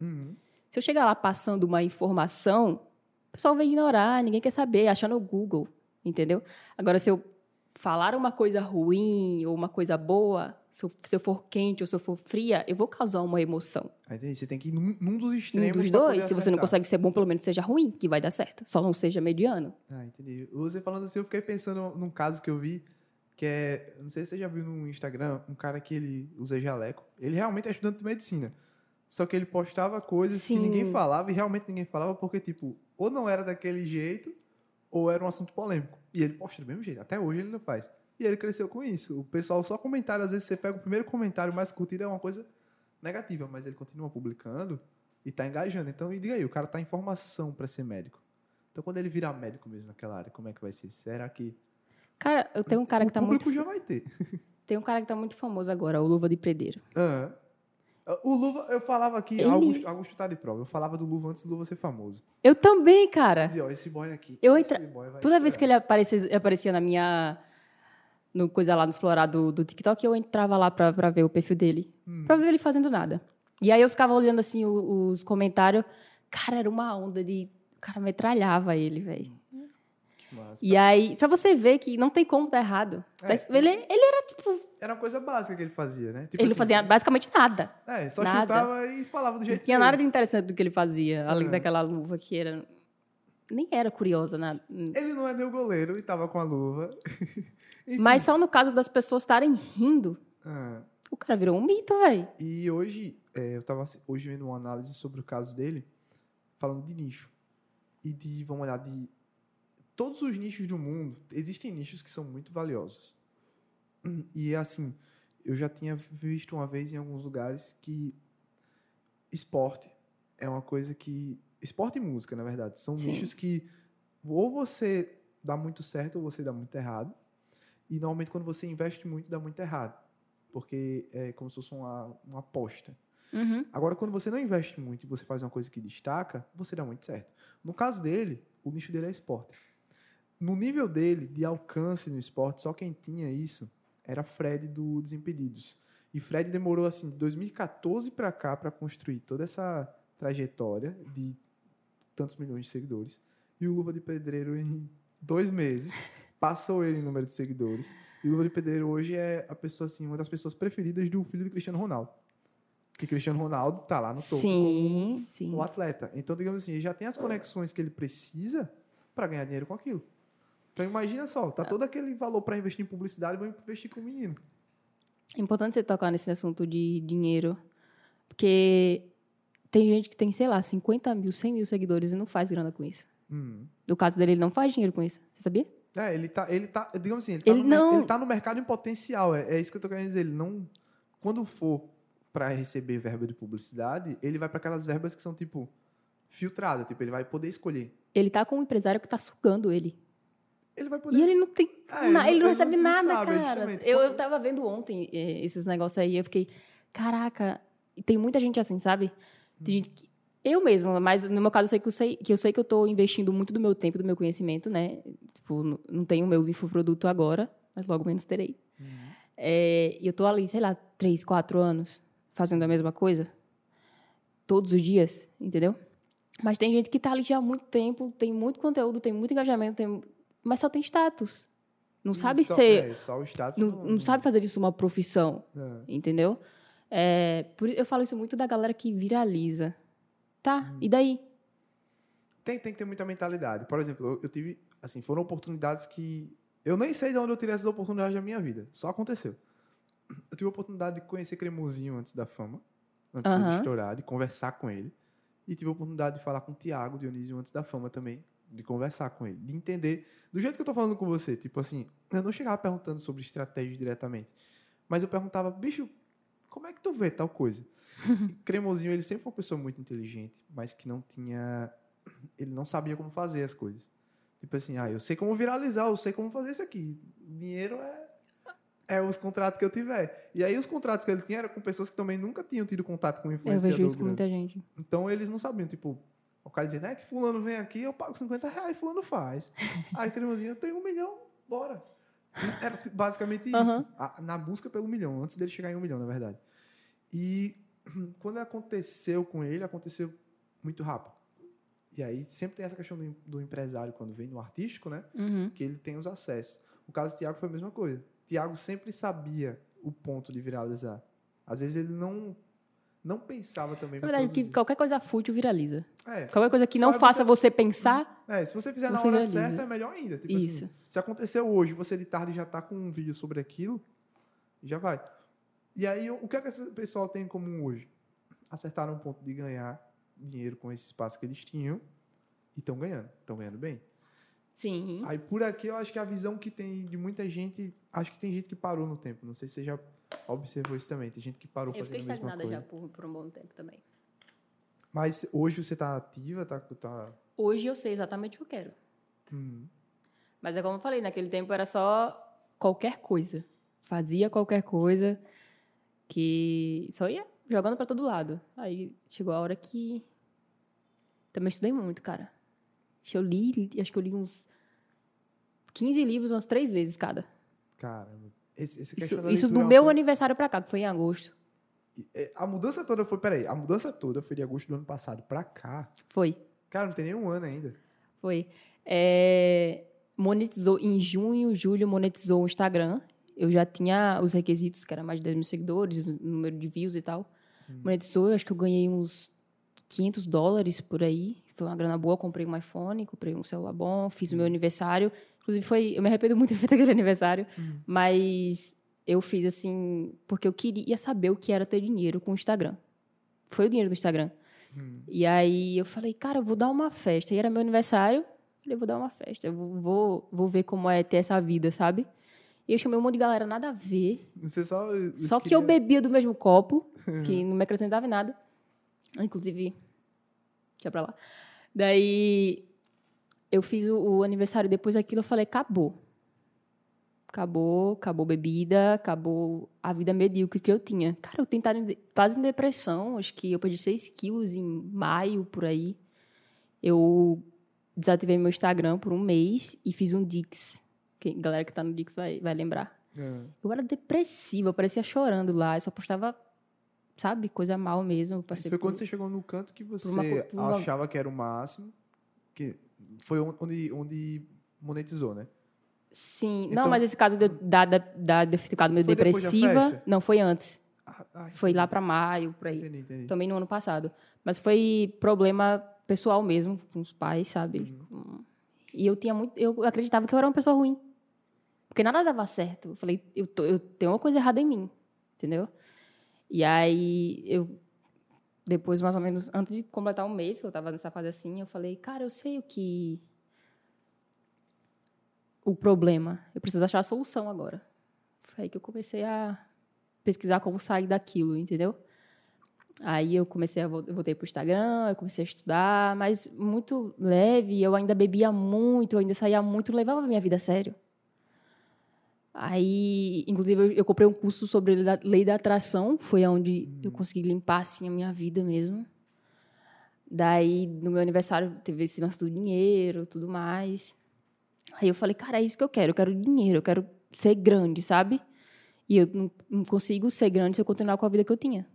Uhum. Se eu chegar lá passando uma informação, o pessoal vai ignorar, ninguém quer saber, achar no Google, entendeu? Agora, se eu falar uma coisa ruim ou uma coisa boa, se eu, se eu for quente ou se eu for fria, eu vou causar uma emoção. Entendi. você tem que ir num, num dos Um extremos dos pra poder dois, se você não consegue ser bom, pelo menos seja ruim, que vai dar certo. Só não seja mediano. Ah, entendi. Você falando assim, eu fiquei pensando num caso que eu vi, que é, não sei se você já viu no Instagram, um cara que ele usa jaleco. Ele realmente é estudante de medicina. Só que ele postava coisas Sim. que ninguém falava e realmente ninguém falava porque, tipo, ou não era daquele jeito, ou era um assunto polêmico. E ele posta do mesmo jeito. Até hoje ele não faz. E ele cresceu com isso. O pessoal só comentário, às vezes você pega o primeiro comentário mais curtido, é uma coisa negativa, mas ele continua publicando e tá engajando. Então, e diga aí, o cara tá em formação para ser médico. Então, quando ele virar médico mesmo naquela área, como é que vai ser? Será que Cara, eu tenho um cara o que tá público muito. já vai ter? Tem um cara que tá muito famoso agora, o Luva de Predeiro. Aham. O Luva, eu falava aqui, Ele- Augusto, Augusto tá de prova, eu falava do Luva antes do Luva ser famoso. Eu também, cara. Dizia, ó, esse boy aqui, Eu entra- Toda vez que ele aparecia, aparecia na minha. No coisa lá no explorar do, do TikTok, eu entrava lá pra, pra ver o perfil dele. Hum. Pra ver ele fazendo nada. E aí eu ficava olhando assim o- os comentários. Cara, era uma onda de. O cara metralhava ele, velho. Que massa. E aí, pra você ver que não tem como dar errado. É. Ele, ele era, tipo. Era uma coisa básica que ele fazia, né? Tipo ele assim, fazia basicamente nada. É, só nada. chutava e falava do Não jeito tinha dele. nada de interessante do que ele fazia, além É. daquela luva que era. Nem era curiosa, nada. Ele não é meu goleiro e tava com a luva. Mas só no caso das pessoas estarem rindo, Ah, o cara virou um mito, velho. E hoje, é, eu estava hoje vendo uma análise sobre o caso dele, falando de nicho. E de, vamos olhar, de todos os nichos do mundo, existem nichos que são muito valiosos. E assim, eu já tinha visto uma vez em alguns lugares que esporte é uma coisa que Esporte e música, na verdade. São Sim. nichos que ou você dá muito certo ou você dá muito errado. E normalmente quando você investe muito, dá muito errado. Porque é como se fosse uma, uma aposta. Uhum. Agora, quando você não investe muito e você faz uma coisa que destaca, você dá muito certo. No caso dele, o nicho dele é esporte. No nível dele, de alcance no esporte, só quem tinha isso era Fred do Desimpedidos. E Fred demorou, assim, de 2014 para cá para construir toda essa trajetória de tantos milhões de seguidores. E o Luva de Pedreiro, em dois meses, passou ele em número de seguidores. E o Luva de Pedreiro hoje é a pessoa, assim, uma das pessoas preferidas do filho do Cristiano Ronaldo. Que Cristiano Ronaldo tá lá no topo Sim, sim. como o atleta. Então, digamos assim, ele já tem as conexões que ele precisa para ganhar dinheiro com aquilo. Então, imagina só, tá todo aquele valor para investir em publicidade, vou investir com o menino. É importante você tocar nesse assunto de dinheiro, porque tem gente que tem, sei lá, 50 mil, 100 mil seguidores e não faz grana com isso. Hum. No caso dele, ele não faz dinheiro com isso. Você sabia? É, ele tá, ele tá, digamos assim, ele tá, Ele no, não- ele tá no mercado em potencial. É, é isso que eu tô querendo dizer. Ele não, quando for para receber verba de publicidade, ele vai para aquelas verbas que são tipo filtradas, tipo ele vai poder escolher. Ele tá com um empresário que tá sugando ele. Ele vai poder E ele não tem. É, na- ele, não ele recebe não nada, sabe, cara. justamente. Eu, eu tava vendo ontem eh, esses negócios aí, eu fiquei, caraca, e tem muita gente assim, sabe? Tem gente que. Eu mesma, mas no meu caso eu sei que eu sei que eu sei que eu tô investindo muito do meu tempo, do meu conhecimento, né? Tipo, não- não tenho o meu infoproduto agora, mas logo menos terei. É, e eu tô ali, sei lá, três, quatro anos fazendo a mesma coisa. Todos os dias, entendeu? Mas tem gente que tá ali já há muito tempo, tem muito conteúdo, tem muito engajamento, tem- mas só tem status. Não sabe só, ser. É, só o status. Não, não sabe fazer disso uma profissão, É. entendeu? É, por, eu falo isso muito da galera que viraliza. Tá, e daí? Tem, tem que ter muita mentalidade. Por exemplo, eu, eu tive, assim, foram oportunidades que eu nem sei de onde eu tirei essas oportunidades da minha vida. Só aconteceu. Eu tive a oportunidade de conhecer Cremosinho antes da fama, antes dele Aham. estourar, de conversar com ele. E tive a oportunidade de falar com o Tiago Dionísio antes da fama também, de conversar com ele, de entender do jeito que eu tô falando com você, tipo assim, eu não chegava perguntando sobre estratégia diretamente, mas eu perguntava, bicho, como é que tu vê tal coisa? Cremosinho, ele sempre foi uma pessoa muito inteligente, mas que não tinha. Ele não sabia como fazer as coisas. Tipo assim, ah, eu sei como viralizar, eu sei como fazer isso aqui. Dinheiro é. É os contratos que eu tiver. E aí os contratos que ele tinha eram com pessoas que também nunca tinham tido contato com um Eu influenciador vejo isso com muita gente. Então eles não sabiam, tipo, o cara dizia, né, que fulano vem aqui, eu pago 50 reais, fulano faz. Aí cremosinho, eu tenho um milhão, bora. Era basicamente isso. Aham. A- na busca pelo milhão, antes dele chegar em um milhão, na verdade. E quando aconteceu com ele, aconteceu muito rápido. E aí sempre tem essa questão do, do empresário, quando vem no artístico, né? Uhum. que ele tem os acessos. O caso do Thiago foi a mesma coisa. Thiago sempre sabia o ponto de viralizar. Às vezes ele não não pensava também Na verdade, que qualquer coisa fútil viraliza. É, Qualquer coisa que não faça você pensar, É, se você fizer na você hora viraliza. certa, é melhor ainda. Tipo Isso. assim, se aconteceu hoje, você de tarde já tá com um vídeo sobre aquilo, já vai. E aí, o que é que esse pessoal tem em comum hoje? Acertaram um ponto de ganhar dinheiro com esse espaço que eles tinham e estão ganhando. Estão ganhando bem. sim. Aí por aqui eu acho que a visão que tem de muita gente, acho que tem gente que parou no tempo. Não sei se você já observou isso também. Tem gente que parou Eu fiquei fazendo a mesma estagnada coisa. já por, por um bom tempo também. Mas hoje você tá ativa, tá, tá Hoje eu sei exatamente o que eu quero. hum, Mas é como eu falei, naquele tempo era só qualquer coisa. Fazia qualquer coisa que só ia jogando pra todo lado. Aí chegou a hora que também estudei muito, cara. Acho que Eu li, acho que eu li uns 15 livros umas três vezes cada. caramba. Esse, essa Isso, isso do meu coisa- aniversário pra cá, que foi em agosto. É, A mudança toda foi, peraí, a mudança toda foi de agosto do ano passado pra cá. Foi. Cara, não tem nem um ano ainda. Foi. É, monetizou em junho, julho, monetizou o Instagram. Eu já tinha os requisitos, que era mais de 10 mil seguidores, o número de views e tal. Monetizou, eu acho que eu ganhei uns 500 dólares por aí. Foi uma grana boa, comprei um iPhone, comprei um celular bom, fiz o meu aniversário. Inclusive, foi, eu me arrependo muito de ter feito aquele aniversário, mas eu fiz assim, porque eu queria saber o que era ter dinheiro com o Instagram. Foi o dinheiro do Instagram. E aí eu falei, cara, eu vou dar uma festa. E era meu aniversário. Falei, vou dar uma festa. Eu vou, vou, ver como é ter essa vida, sabe? E eu chamei um monte de galera, nada a ver. Você só. Só que eu bebia do mesmo copo, que não me acrescentava em nada. Inclusive, deixa pra lá. Daí eu fiz o, o aniversário depois daquilo, eu falei, acabou. Acabou, acabou bebida, acabou a vida medíocre que eu tinha. Cara, eu tentava quase em depressão, acho que eu perdi 6 quilos em maio, por aí. Eu desativei meu Instagram por um mês e fiz um Dix. Que, galera que tá no Dix vai, vai lembrar. É. Eu era depressiva, eu parecia chorando lá, eu só postava, sabe, coisa mal mesmo. Isso foi por- quando você chegou no canto que uma você co- uma- achava que era o máximo. Que foi onde, onde monetizou, né? Sim, Então- não, mas esse caso de, da, da, da, de ficado meio depressiva, festa? não, foi antes. Ah, ah, Foi lá pra maio, por aí. Entendi, entendi. Também no ano passado. Mas foi problema pessoal mesmo, com os pais, sabe? Uhum. Com- E eu tinha muito. Eu acreditava que eu era uma pessoa ruim. Porque nada dava certo. Eu falei, eu, tô- eu tenho uma coisa errada em mim. Entendeu? E aí, eu. Depois, mais ou menos, antes de completar um mês que eu tava nessa fase assim, eu falei, cara, eu sei o que. O problema. Eu preciso achar a solução agora. Foi aí que eu comecei a pesquisar como sair daquilo, entendeu? Aí eu comecei a eu voltei pro Instagram, eu comecei a estudar, mas muito leve, eu ainda bebia muito, eu ainda saía muito, levava a minha vida a sério. Aí, inclusive, eu, eu comprei um curso sobre lei da, lei da atração, foi onde eu consegui limpar assim a minha vida mesmo. Daí, no meu aniversário, teve esse lance do dinheiro, tudo mais. Aí eu falei, cara, é isso que eu quero, eu quero dinheiro, eu quero ser grande, sabe? E eu não, não consigo ser grande se eu continuar com a vida que eu tinha.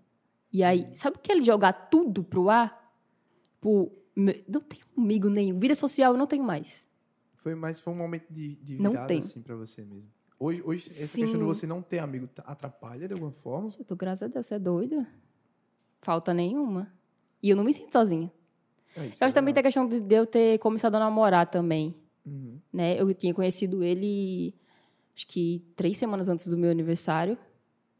E aí, sabe o que ele jogar tudo pro ar? Me- não tenho amigo nenhum. Vida social eu não tenho mais. Foi, mas foi um momento de, de virada, tem. assim, pra você mesmo. Hoje, hoje essa Sim. questão de você não ter amigo atrapalha de alguma forma? Eu tô, graças a Deus, você é doido? Falta nenhuma. E eu não me sinto sozinha. É isso, Eu é acho também tem a questão de eu ter começado a namorar também. Uhum. Né? Eu tinha conhecido ele, acho que três semanas antes do meu aniversário.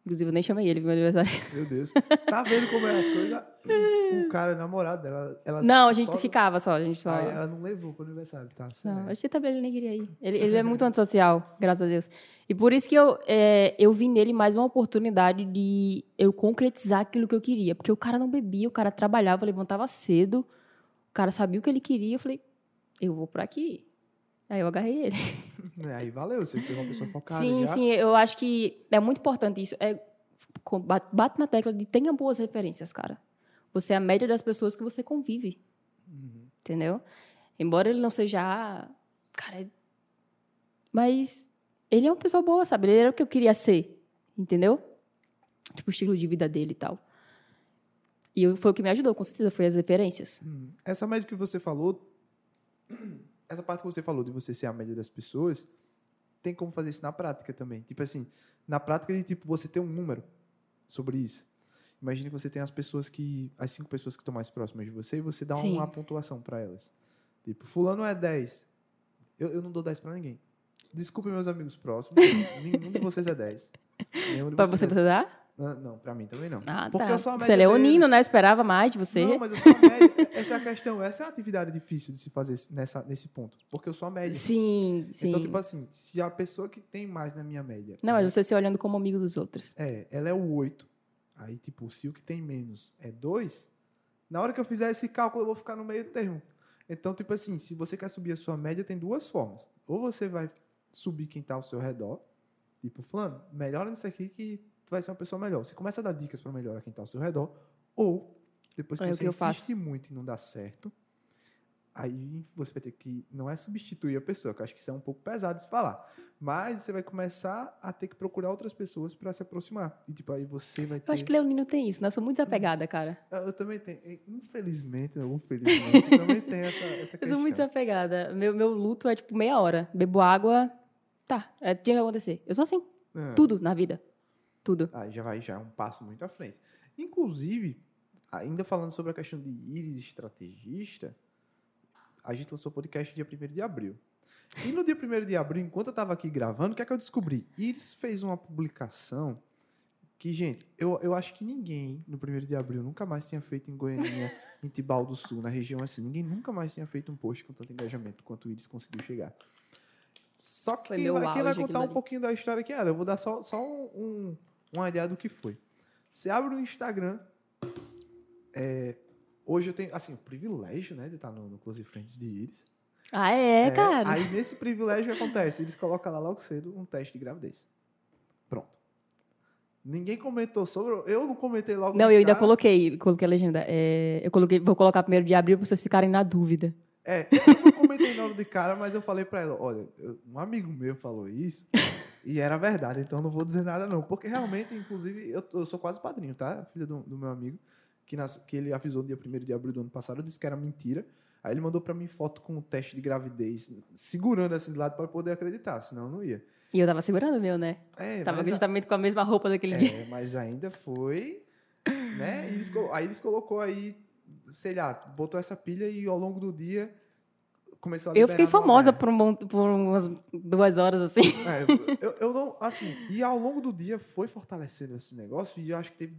Inclusive, eu nem chamei ele pro meu aniversário. Meu Deus. Tá vendo como é as coisas? O cara é namorado dela. Ela Não, a gente só- ficava só. A gente só... Ela não levou pro aniversário, tá? Não, acho que também ele nem queria ir. Ele, ele é muito antissocial, graças a Deus. E por isso que eu, é, eu vi nele mais uma oportunidade de eu concretizar aquilo que eu queria. Porque o cara não bebia, o cara trabalhava, levantava cedo, o cara sabia o que ele queria. Eu falei, eu vou por aqui. Aí eu agarrei ele. É, Aí valeu, você pegou uma pessoa focada sim, já. sim, eu acho que é muito importante isso. É, bate na tecla de tenha boas referências, cara. Você é a média das pessoas que você convive. Entendeu? Embora ele não seja. ah, Cara. é- Mas ele é uma pessoa boa, sabe? Ele era o que eu queria ser. Entendeu? Tipo, o estilo de vida dele e tal. E foi o que me ajudou, com certeza, foi as referências. Hum. Essa média que você falou, essa parte que você falou de você ser a média das pessoas, tem como fazer isso na prática também. Tipo assim, na prática de tipo você ter um número sobre isso. Imagine que você tem as pessoas que, as cinco pessoas que estão mais próximas de você e você dá Sim. uma pontuação para elas. Tipo, fulano é 10. Eu, eu não dou 10 para ninguém. Desculpe meus amigos próximos, nenhum de vocês é 10. Nenhum de Pra vocês você, é... você dá? Não, não, pra mim também não. Ah, Porque tá. eu sou a Você é média leonino, deles. né? Esperava mais de você. Não, mas eu sou a média. Essa é a questão. Essa é a atividade difícil de se fazer nessa, nesse ponto. Porque eu sou a média. Sim, sim. Então, tipo assim, se a pessoa que tem mais na minha média. Não, mas você se olhando como amigo dos outros. É, ela é o 8. Aí, tipo, se o que tem menos é 2, na hora que eu fizer esse cálculo, eu vou ficar no meio termo. Então, tipo assim, se você quer subir a sua média, tem duas formas. Ou você vai subir quem tá ao seu redor. Tipo, fulano, melhora nisso aqui que tu vai ser uma pessoa melhor. Você começa a dar dicas para melhorar quem tá ao seu redor. Ou, depois que É você que eu insiste muito e não dá certo, aí você vai ter que, não é substituir a pessoa, que eu acho que isso é um pouco pesado de falar. Mas você vai começar a ter que procurar outras pessoas para se aproximar. E, tipo, aí você vai ter... Eu acho que leonino tem isso, né? Eu sou muito desapegada, cara. Eu, eu também tenho. Infelizmente, ou felizmente, eu também tenho essa, essa Eu questão. sou muito desapegada. Meu, meu luto é tipo meia hora. Bebo água, tá. É, tinha que acontecer. Eu sou assim. É. Tudo na vida. Tudo. Aí já vai, já é um passo muito à frente. Inclusive, ainda falando sobre a questão de íris estrategista, a gente lançou o podcast dia 1 de abril. E no dia 1 de abril, enquanto eu estava aqui gravando, o que é que eu descobri? Iris fez uma publicação que, gente, eu, eu acho que ninguém no 1 de abril nunca mais tinha feito em Goiânia, em Tibau do Sul, na região assim. Ninguém nunca mais tinha feito um post com tanto engajamento quanto o Iris conseguiu chegar. Só que quem vai, quem vai contar um pouquinho da história aqui é ela. Eu vou dar só, só um, um, uma ideia do que foi. Você abre o Instagram, é, hoje eu tenho, assim, o privilégio, né, de estar no, no Close Friends de Iris. Ah, é, cara? Aí nesse privilégio acontece? Eles colocam lá logo cedo um teste de gravidez. Pronto. Ninguém comentou sobre. Eu não comentei logo. Não, eu ainda cara. coloquei, coloquei a legenda. É, eu coloquei, vou colocar primeiro de abril pra vocês ficarem na dúvida. É, eu não comentei logo de cara, mas eu falei pra ela: olha, eu- um amigo meu falou isso e era verdade, então não vou dizer nada não. Porque realmente, inclusive, eu, eu sou quase padrinho, tá? Filho do, do meu amigo, que, nas- que ele avisou no dia 1 de abril do ano passado, eu disse que era mentira. Aí ele mandou pra mim foto com o teste de gravidez, segurando assim de lado pra eu poder acreditar, senão eu não ia. E eu tava segurando o meu, né? É, tava mas a- justamente com a mesma roupa daquele dia. É, mas ainda foi, né? E eles aí eles colocou aí, sei lá, botou essa pilha e ao longo do dia começou a Eu fiquei famosa por, um por umas duas horas, assim. É, eu, eu não, assim, e ao longo do dia foi fortalecendo esse negócio e eu acho que teve,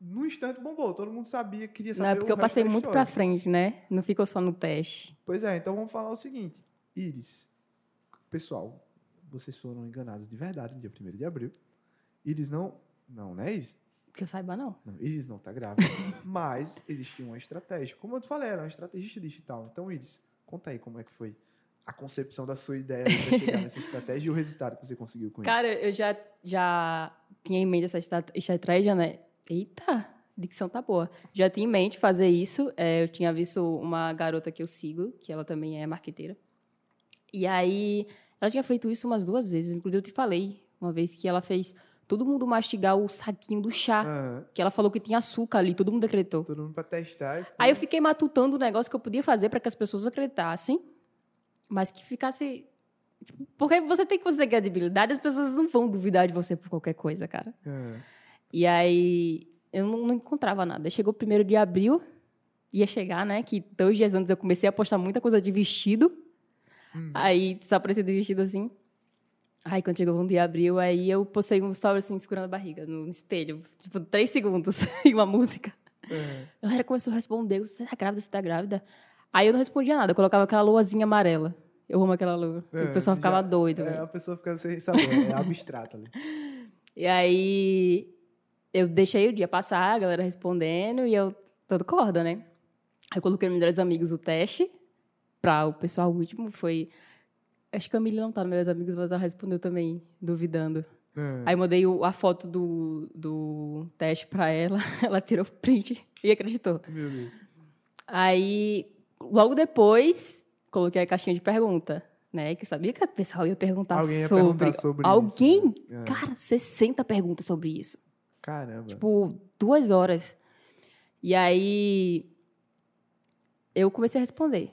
no instante bombou, todo mundo sabia, queria saber Não, é porque eu passei muito pra história. frente, né? Não ficou só no teste. Pois é, então vamos falar o seguinte, Iris, pessoal, vocês foram enganados de verdade no dia 1 de abril, Iris não, não, né Iris? Que eu saiba, não. Não, Iris não tá grávida, mas existia uma estratégia. Como eu te falei, ela é uma estrategista digital. Então, Iris, conta aí como é que foi a concepção da sua ideia para chegar nessa estratégia e o resultado que você conseguiu com Cara, isso. eu já, já tinha em mente essa estra- estratégia, né? Eita, dicção tá boa. Já tinha em mente fazer isso. É, eu tinha visto uma garota que eu sigo, que ela também é marqueteira. E aí, ela tinha feito isso umas duas vezes. Inclusive, eu te falei uma vez que ela fez todo mundo mastigar o saquinho do chá. Aham, Que ela falou que tinha açúcar ali, todo mundo acreditou. todo mundo para testar. e Aí eu fiquei matutando o negócio que eu podia fazer para que as pessoas acreditassem, mas que ficasse. tipo, Porque você tem que você ter credibilidade, as pessoas não vão duvidar de você por qualquer coisa, cara. Aham. E aí eu não, não encontrava nada. Chegou o primeiro de abril, ia chegar, né? Que dois dias antes eu comecei a postar muita coisa de vestido. Aí só aparecia de vestido assim. Aí quando chegou um de abril, aí eu postei um story assim, segurando a barriga no espelho. Tipo, três segundos e uma música. Aham. A galera começou a responder, você tá grávida, você tá grávida? Aí eu não respondia nada, eu colocava aquela luazinha amarela. Eu amo aquela lua. É, o pessoal ficava já- doido. É, a pessoa fica sem saber, é abstrato ali. E aí eu deixei o dia passar, a galera respondendo, e eu todo corda, né? Aí eu coloquei nos melhores amigos o teste para o pessoal o último foi acho que a Camila não tá nos meus amigos, mas ela respondeu também, duvidando. Aham. Aí eu mandei o- a foto do, do teste para ela, ela tirou print e acreditou. Meu Deus. Aí, logo depois, coloquei a caixinha de pergunta, né? Que eu sabia que o pessoal ia perguntar Alguém ia sobre. perguntar sobre Alguém? isso, né? É. Cara, 60 perguntas sobre isso. Caramba. Tipo, duas horas. E aí, eu comecei a responder.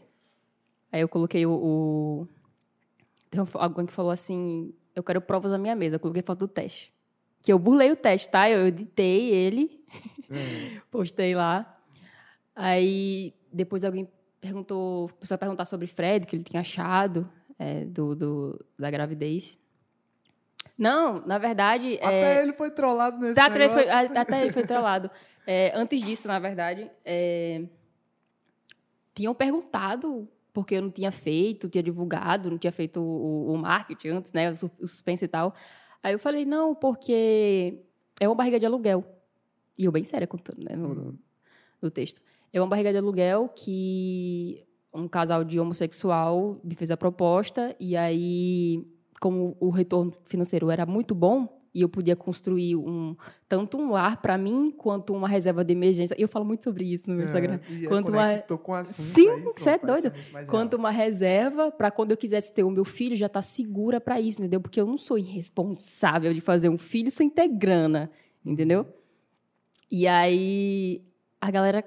Aí eu coloquei o. o... Tem alguém que falou assim: eu quero provas na minha mesa. Eu coloquei foto do teste. Que eu burlei o teste, tá? Eu editei ele Aham. postei lá. Aí depois alguém perguntou, começou a perguntar sobre Fred, que ele tinha achado é, do, do- da gravidez. Não, na verdade. é, Até ele foi trollado nesse Tá, até, ele foi, negócio. até ele foi trollado. É, antes disso, na verdade, é, tinham perguntado porque eu não tinha feito, tinha divulgado, não tinha feito o, o- marketing antes, né? O sus- o suspense e tal. Aí eu falei, não, porque é uma barriga de aluguel. E eu bem séria contando, né? No, no- no texto. É uma barriga de aluguel que um casal de homossexual me fez a proposta e aí, como o retorno financeiro era muito bom e eu podia construir um tanto um lar para mim quanto uma reserva de emergência. Eu falo muito sobre isso no meu Instagram. É, Quanto uma- com assunto Sim, você é doido. Quanto uma reserva para quando eu quisesse ter o meu filho já tá segura para isso, entendeu? Porque eu não sou irresponsável de fazer um filho sem ter grana, entendeu? E aí a galera,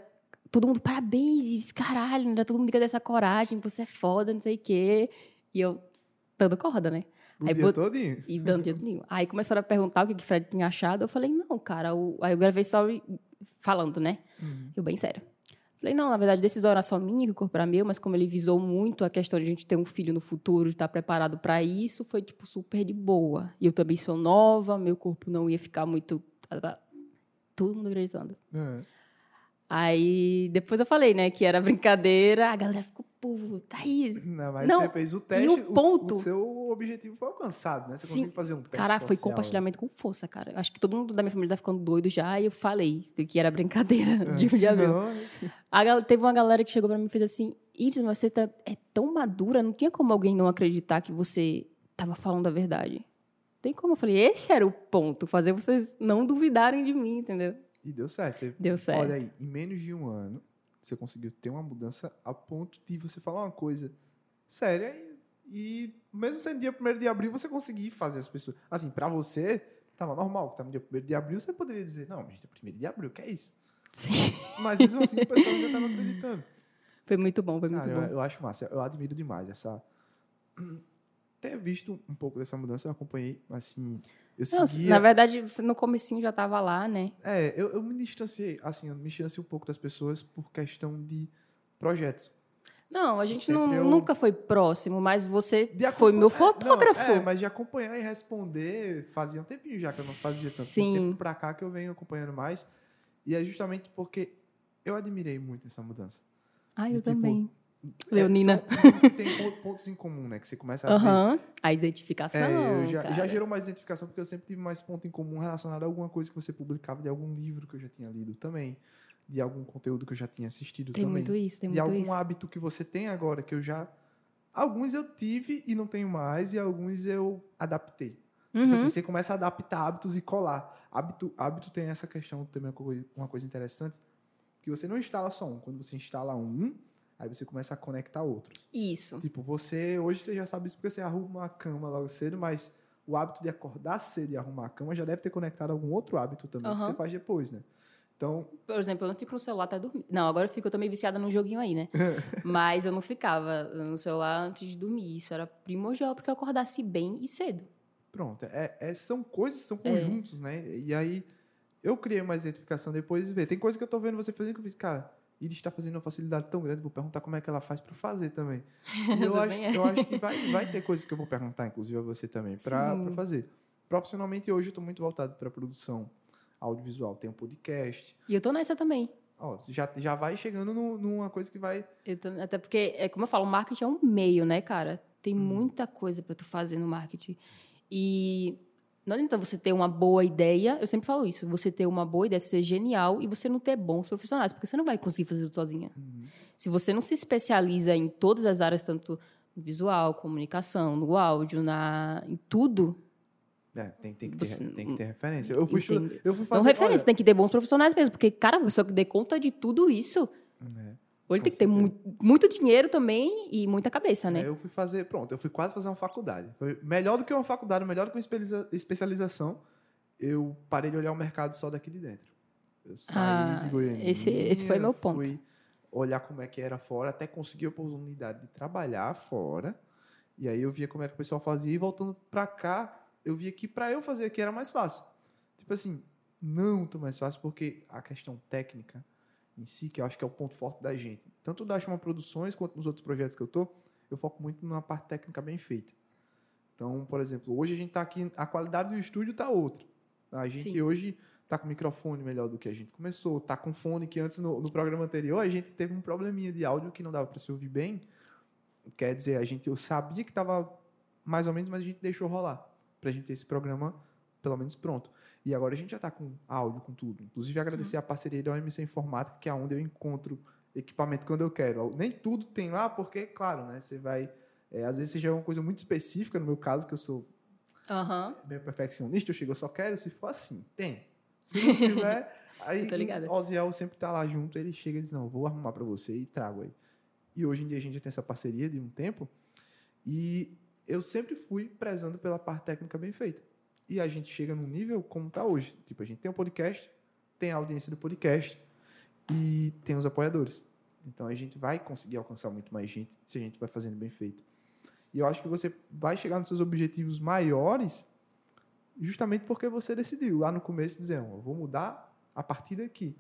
todo mundo parabéns, e diz, caralho, ainda todo mundo quer dessa coragem, você é foda, não sei o quê. E eu dando corda, né? O Aí dia bot- todinho. E dando jeito nenhum. Aí começaram a perguntar o que que Fred tinha achado. Eu falei, não, cara. O... Aí eu gravei story falando, né? Eu bem sério. Falei, não, na verdade, decisão era só minha, que o corpo era meu, mas como ele visou muito a questão de a gente ter um filho no futuro, de estar preparado para isso, foi, tipo, super de boa. E eu também sou nova, meu corpo não ia ficar muito... Todo mundo acreditando. É. Aí depois eu falei, né, que era brincadeira, a galera ficou, pô, Thaís. Não, mas Não, você fez o teste, o ponto? O, seu objetivo foi alcançado, né? Você Sim. conseguiu fazer um teste Caraca, foi compartilhamento com força, cara. Acho que todo mundo da minha família tá ficando doido já, e eu falei que era brincadeira de um de abril. senão- A teve uma galera que chegou pra mim e fez assim: Iris, mas você tá, é tão madura, não tinha como alguém não acreditar que você tava falando a verdade. Tem como? Eu falei: esse era o ponto, fazer vocês não duvidarem de mim, entendeu? E deu certo. Você, Deu certo. Olha aí, em menos de um ano, você conseguiu ter uma mudança a ponto de você falar uma coisa séria e, e mesmo sendo dia 1 de abril, você conseguir fazer as pessoas. Assim, pra você, tava normal, que tava no dia 1 de abril, você poderia dizer, não, gente, é 1 de abril, que é isso? Sim. Mas mesmo assim, o pessoal ainda tava acreditando. Foi muito bom, foi muito Cara, eu, bom. eu acho massa. Eu admiro demais essa. Ter visto um pouco dessa mudança, eu acompanhei, assim. Eu Não, seguia. na verdade, você no comecinho já tava lá, né? É, eu, eu me distanciei, assim, eu me distanciei um pouco das pessoas por questão de projetos. Não, a gente não- eu- nunca foi próximo, mas você De foi meu acompanhar- fotógrafo. Não, é, mas de acompanhar e responder fazia um tempinho já que eu não fazia tanto. Sim. Tem tempo pra cá que eu venho acompanhando mais. E é justamente porque eu admirei muito essa mudança. Ah, eu tipo, também. É, Leonina. que tem pon- pontos em comum, né? Que você começa a ver. Aham. A identificação. É, já, já gerou mais identificação porque eu sempre tive mais ponto em comum relacionado a alguma coisa que você publicava de algum livro que eu já tinha lido também, de algum conteúdo que eu já tinha assistido Tem também, muito isso, tem de muito algum isso. hábito que você tem agora que eu já alguns eu tive e não tenho mais e alguns eu adaptei. Tipo Uhum. assim, você começa a adaptar hábitos e colar. Hábito, hábito tem essa questão também uma coisa interessante que você não instala só um, quando você instala um, aí você começa a conectar outros. Isso. Tipo, você hoje você já sabe isso porque você arruma a cama logo cedo, mas o hábito de acordar cedo e arrumar a cama já deve ter conectado algum outro hábito também que Aham. você faz depois, né? Então, Por exemplo, eu não fico no celular até dormir. Não, agora eu fico também viciada num joguinho aí, né? Mas eu não ficava no celular antes de dormir. Isso era primordial porque eu acordasse bem e cedo. pronto. É, é- são coisas, são É. conjuntos, né? E aí, eu criei mais identificação depois de ver. Tem coisa que eu tô vendo você fazendo que eu fiz, cara, Iris está fazendo uma facilidade tão grande, vou perguntar como é que ela faz para fazer também. E eu acho, é. eu acho que vai, vai ter coisas que eu vou perguntar, inclusive a você também, para fazer. Profissionalmente, hoje eu estou muito voltado para produção audiovisual. Tem um podcast. E eu tô nessa também. Ó, já, já vai chegando no- numa coisa que vai. Tô- até porque, é como eu falo, o marketing é um meio, né, cara? Tem Uhum. muita coisa para tu fazer no marketing. E não adianta você ter uma boa ideia, eu sempre falo isso, você ter uma boa ideia, ser genial e você não ter bons profissionais, porque você não vai conseguir fazer tudo sozinha. Se você não se especializa em todas as áreas, tanto no visual, comunicação, no áudio, na, em tudo, É, tem, tem, que ter, Você- tem que ter referência. Eu fui, Entende? eu fui fazer. não referência, olha, tem que ter bons profissionais mesmo, porque, cara, a pessoa que dê conta de tudo isso, É, ou ele Com tem que ter certeza. muito, muito dinheiro também e muita cabeça, né? é, eu fui fazer. Pronto, eu fui quase fazer uma faculdade. Foi melhor do que uma faculdade, melhor do que uma especialização. Eu parei de olhar o mercado só daqui de dentro. Eu saí Ah, de Goiânia. esse- esse foi meu ponto. Fui olhar como é que era fora, até conseguir a oportunidade de trabalhar fora. E aí eu via como é que o pessoal fazia. E voltando pra cá, eu via que pra eu fazer aqui era mais fácil. Tipo assim, não tão mais fácil, porque a questão técnica em si, que eu acho que é o ponto forte da gente. Tanto da Chama Produções quanto nos outros projetos que eu tô, eu foco muito na parte técnica bem feita. Então, por exemplo, hoje a gente tá aqui, a qualidade do estúdio tá outra. A gente Sim. hoje tá com microfone melhor do que a gente começou, tá com fone que antes no, no programa anterior a gente teve um probleminha de áudio que não dava para se ouvir bem. Quer dizer, a gente eu sabia que tava mais ou menos, mas a gente deixou rolar pra gente ter esse programa pelo menos pronto. E agora a gente já tá com áudio, com tudo. Inclusive agradecer a parceria da OMC Informática, que é onde eu encontro equipamento quando eu quero. Nem tudo tem lá, porque, claro, né, você vai é, às vezes seja uma coisa muito específica, no meu caso, que eu sou Aham. bem perfeccionista, eu chego, eu só quero se for assim. Tem. Se não tiver, aí o Oziel sempre tá lá junto, ele chega e diz, não, vou arrumar para você e trago aí. E hoje em dia a gente já tem essa parceria de um tempo e eu sempre fui prezando pela parte técnica bem feita. E a gente chega num nível como tá hoje. Tipo, a gente tem um podcast, tem a audiência do podcast e tem os apoiadores. Então a gente vai conseguir alcançar muito mais gente se a gente vai fazendo bem feito. E eu acho que você vai chegar nos seus objetivos maiores justamente porque você decidiu lá no começo dizer, "Ó, eu vou mudar a partir daqui.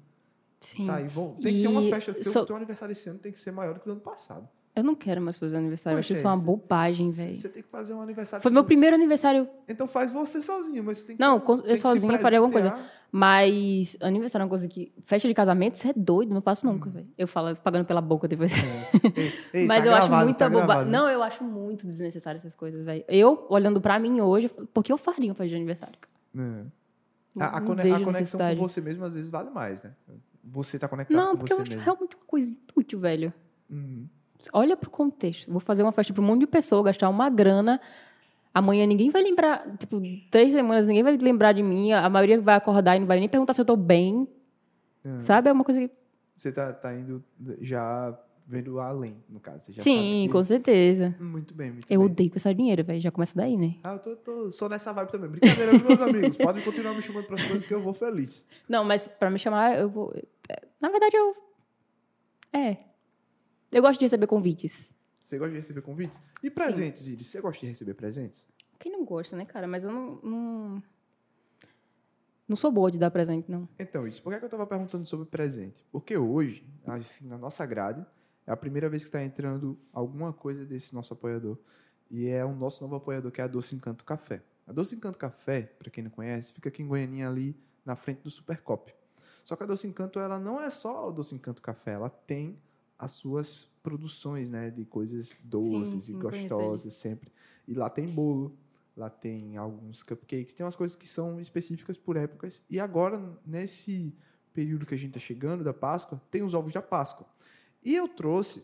Sim. Tá, e vou, tem que ter uma E festa. Teu, só- teu aniversário esse ano tem que ser maior do que o ano passado. Eu não quero mais fazer aniversário. eu Poxa, acho isso uma isso- bobagem, velho. Você tem que fazer um aniversário. Foi meu primeiro aniversário. Então faz você sozinho, mas você tem que Não, com- eu eu faria alguma coisa. Mas aniversário é uma coisa que. Festa de casamento, isso é doido, não faço nunca, velho. Eu falo pagando pela boca depois. Ei, ei, Mas tá eu acho gravado, muita tá bobagem. Não, eu acho muito desnecessário essas coisas, velho. Eu, olhando pra mim hoje, porque eu faria uma festa de aniversário, cara. É. A, a Não cone- a conexão com você mesmo às vezes vale mais, né? Você tá conectado Não, com porque você eu acho mesmo. realmente uma coisa inútil, velho. Uhum. Olha pro contexto. Vou fazer uma festa para um monte de pessoa, gastar uma grana. Amanhã ninguém vai lembrar. Tipo, três semanas ninguém vai lembrar de mim. A maioria vai acordar e não vai nem perguntar se eu tô bem. É. Sabe? É uma coisa que. Você tá, tá indo já vendo além, no caso. Sim, com certeza. Muito bem, muito Eu bem. odeio pensar dinheiro, velho. Já começa daí, né? Ah, eu tô, tô só nessa vibe também. Brincadeira, meus amigos. Podem continuar me chamando para as coisas que eu vou feliz. Não, mas pra me chamar, eu vou. é, Na verdade, eu. É. Eu gosto de receber convites. Você gosta de receber convites? E presentes, Iris? Você gosta de receber presentes? Quem não gosta, né, cara? Mas eu não. Não, não sou boa de dar presente, não. Então, isso. Por que, é que eu estava perguntando sobre presente? Porque hoje, assim, na nossa grade, é a primeira vez que está entrando alguma coisa desse nosso apoiador. E é o nosso novo apoiador, que é a Doce Encanto Café. A Doce Encanto Café, para quem não conhece, fica aqui em Goianinha, ali na frente do Supercop. Só que a Doce Encanto, ela não é só o Doce Encanto Café, ela tem as suas produções, né, de coisas doces sim, e gostosas sempre. E lá tem bolo, lá tem alguns cupcakes, tem umas coisas que são específicas por épocas. E agora, nesse período que a gente está chegando da Páscoa, tem os ovos da Páscoa. E eu trouxe.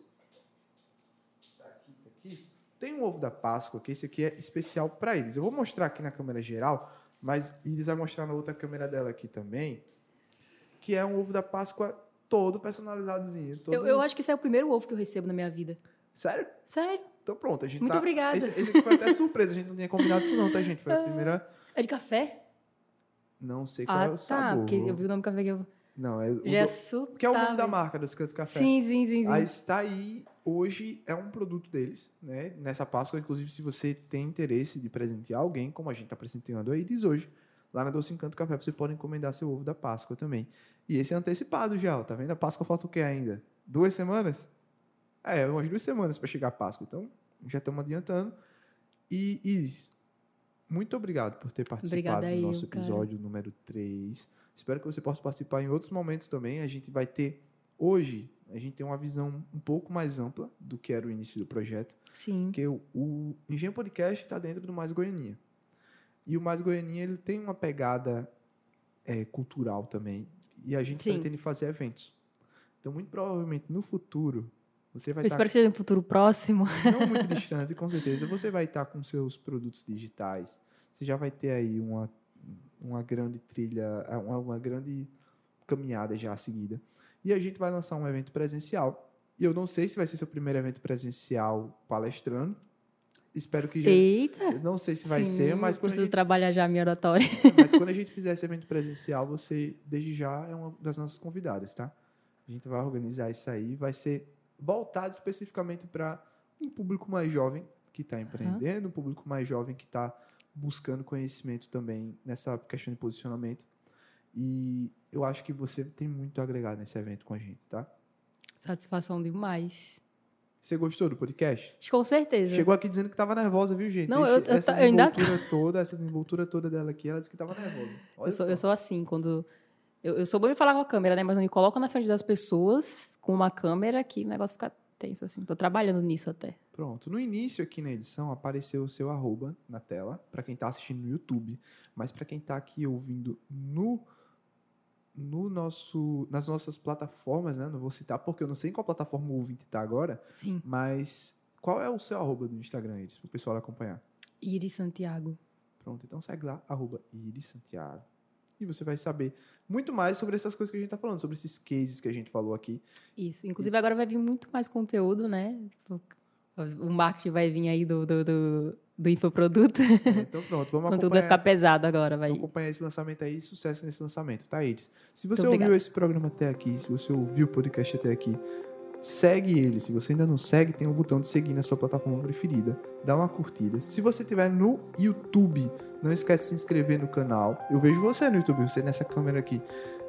tá aqui, tá aqui, Tem um ovo da Páscoa, que esse aqui é especial para eles. Eu vou mostrar aqui na câmera geral, mas Iris vai mostrar na outra câmera dela aqui também, que é um ovo da Páscoa todo personalizadozinho. Todo... Eu, eu acho que esse é o primeiro ovo que eu recebo na minha vida. Sério? Sério? Então pronto, a gente Muito tá... obrigada. Esse, esse aqui foi até surpresa, a gente não tinha combinado isso não, tá, gente? Foi a primeira... É de café? Não sei qual Ah, é o tá. sabor. Porque eu vi o nome do café que eu. Não, é o Já é do- que é o nome da marca desse canto café. Sim, sim, sim, sim. Aí está aí, hoje é um produto deles, né? Nessa Páscoa, inclusive, se você tem interesse de presentear alguém, como a gente está presenteando a Iris hoje, lá na Doce Encanto Café você pode encomendar seu ovo da Páscoa também. E esse é antecipado já, ó, tá vendo? A Páscoa falta o que ainda? Duas semanas? É, umas duas semanas para chegar a Páscoa, então já estamos adiantando. E Iris, muito obrigado por ter participado Obrigada do eu, nosso cara. episódio número 3. Espero que você possa participar em outros momentos também. A gente vai ter Hoje, a gente tem uma visão um pouco mais ampla do que era o início do projeto, Sim. porque o, o Engenho Podcast está dentro do Mais Goianinha. E o Mais Goianinha ele tem uma pegada é, cultural também, e a gente Sim. pretende fazer eventos. Então, muito provavelmente, no futuro, você vai Eu estar espero que seja no futuro próximo. não muito distante, com certeza, você vai estar com seus produtos digitais. Você já vai ter aí uma, uma grande trilha, ah, uma, uma grande caminhada já a seguida. E a gente vai lançar um evento presencial. E eu não sei se vai ser seu primeiro evento presencial palestrando. Espero que já. Eita! Não sei se vai Sim, ser, mas quando, preciso gente, trabalhar já a minha oratória. mas quando a gente fizer esse evento presencial, você, desde já, é uma das nossas convidadas, tá? A gente vai organizar isso aí. Vai ser voltado especificamente para um público mais jovem que está empreendendo, um público mais jovem que está buscando conhecimento também nessa questão de posicionamento. E eu acho que você tem muito a agregar nesse evento com a gente, tá? Satisfação demais. Você gostou do podcast? Com certeza. Chegou aqui dizendo que estava nervosa, viu, gente? Não, eu- eu essa eu ainda- toda, essa desenvoltura toda dela aqui, ela disse que estava nervosa. Olha Eu sou, só. eu sou assim, quando. Eu, eu sou boa em falar com a câmera, né? Mas não me coloco na frente das pessoas com uma câmera que o negócio fica tenso, assim. Tô trabalhando nisso até. Pronto. No início aqui na edição apareceu o seu arroba na tela, para quem está assistindo no YouTube, mas para quem está aqui ouvindo no no nosso nas nossas plataformas, né? Não vou citar porque eu não sei em qual plataforma o ouvinte está agora, Sim. mas qual é o seu arroba do Instagram, Iris, para o pessoal acompanhar? Iris Santiago. Pronto, então segue lá, arroba Iris Santiago. E você vai saber muito mais sobre essas coisas que a gente está falando, sobre esses cases que a gente falou aqui. Isso. Inclusive, agora vai vir muito mais conteúdo, né? O marketing vai vir aí do, do, do, do infoproduto. Então pronto, vamos O conteúdo vai ficar pesado agora, vai. Vamos acompanhar esse lançamento aí, sucesso nesse lançamento, tá, Iris? Se você ouviu esse programa até aqui, se você ouviu o podcast até aqui, segue ele. Se você ainda não segue, tem o botão de seguir na sua plataforma preferida. Dá uma curtida. Se você estiver no YouTube, não esquece de se inscrever no canal. Eu vejo você no YouTube, você nessa câmera aqui.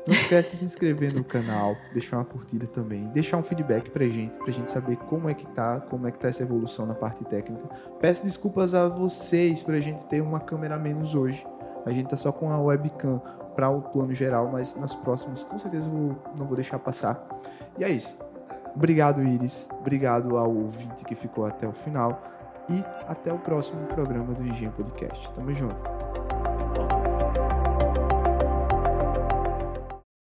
Não esquece de se inscrever no canal, deixar uma curtida também, deixar um feedback pra gente, pra gente saber como é que tá, como é que tá essa evolução na parte técnica. Peço desculpas a vocês pra gente ter uma câmera menos hoje. A gente tá só com a webcam para o plano geral, mas nas próximas com certeza eu não vou deixar passar. E é isso. Obrigado, Iris. Obrigado ao ouvinte que ficou até o final. E até o próximo programa do Engenho Podcast. Tamo junto.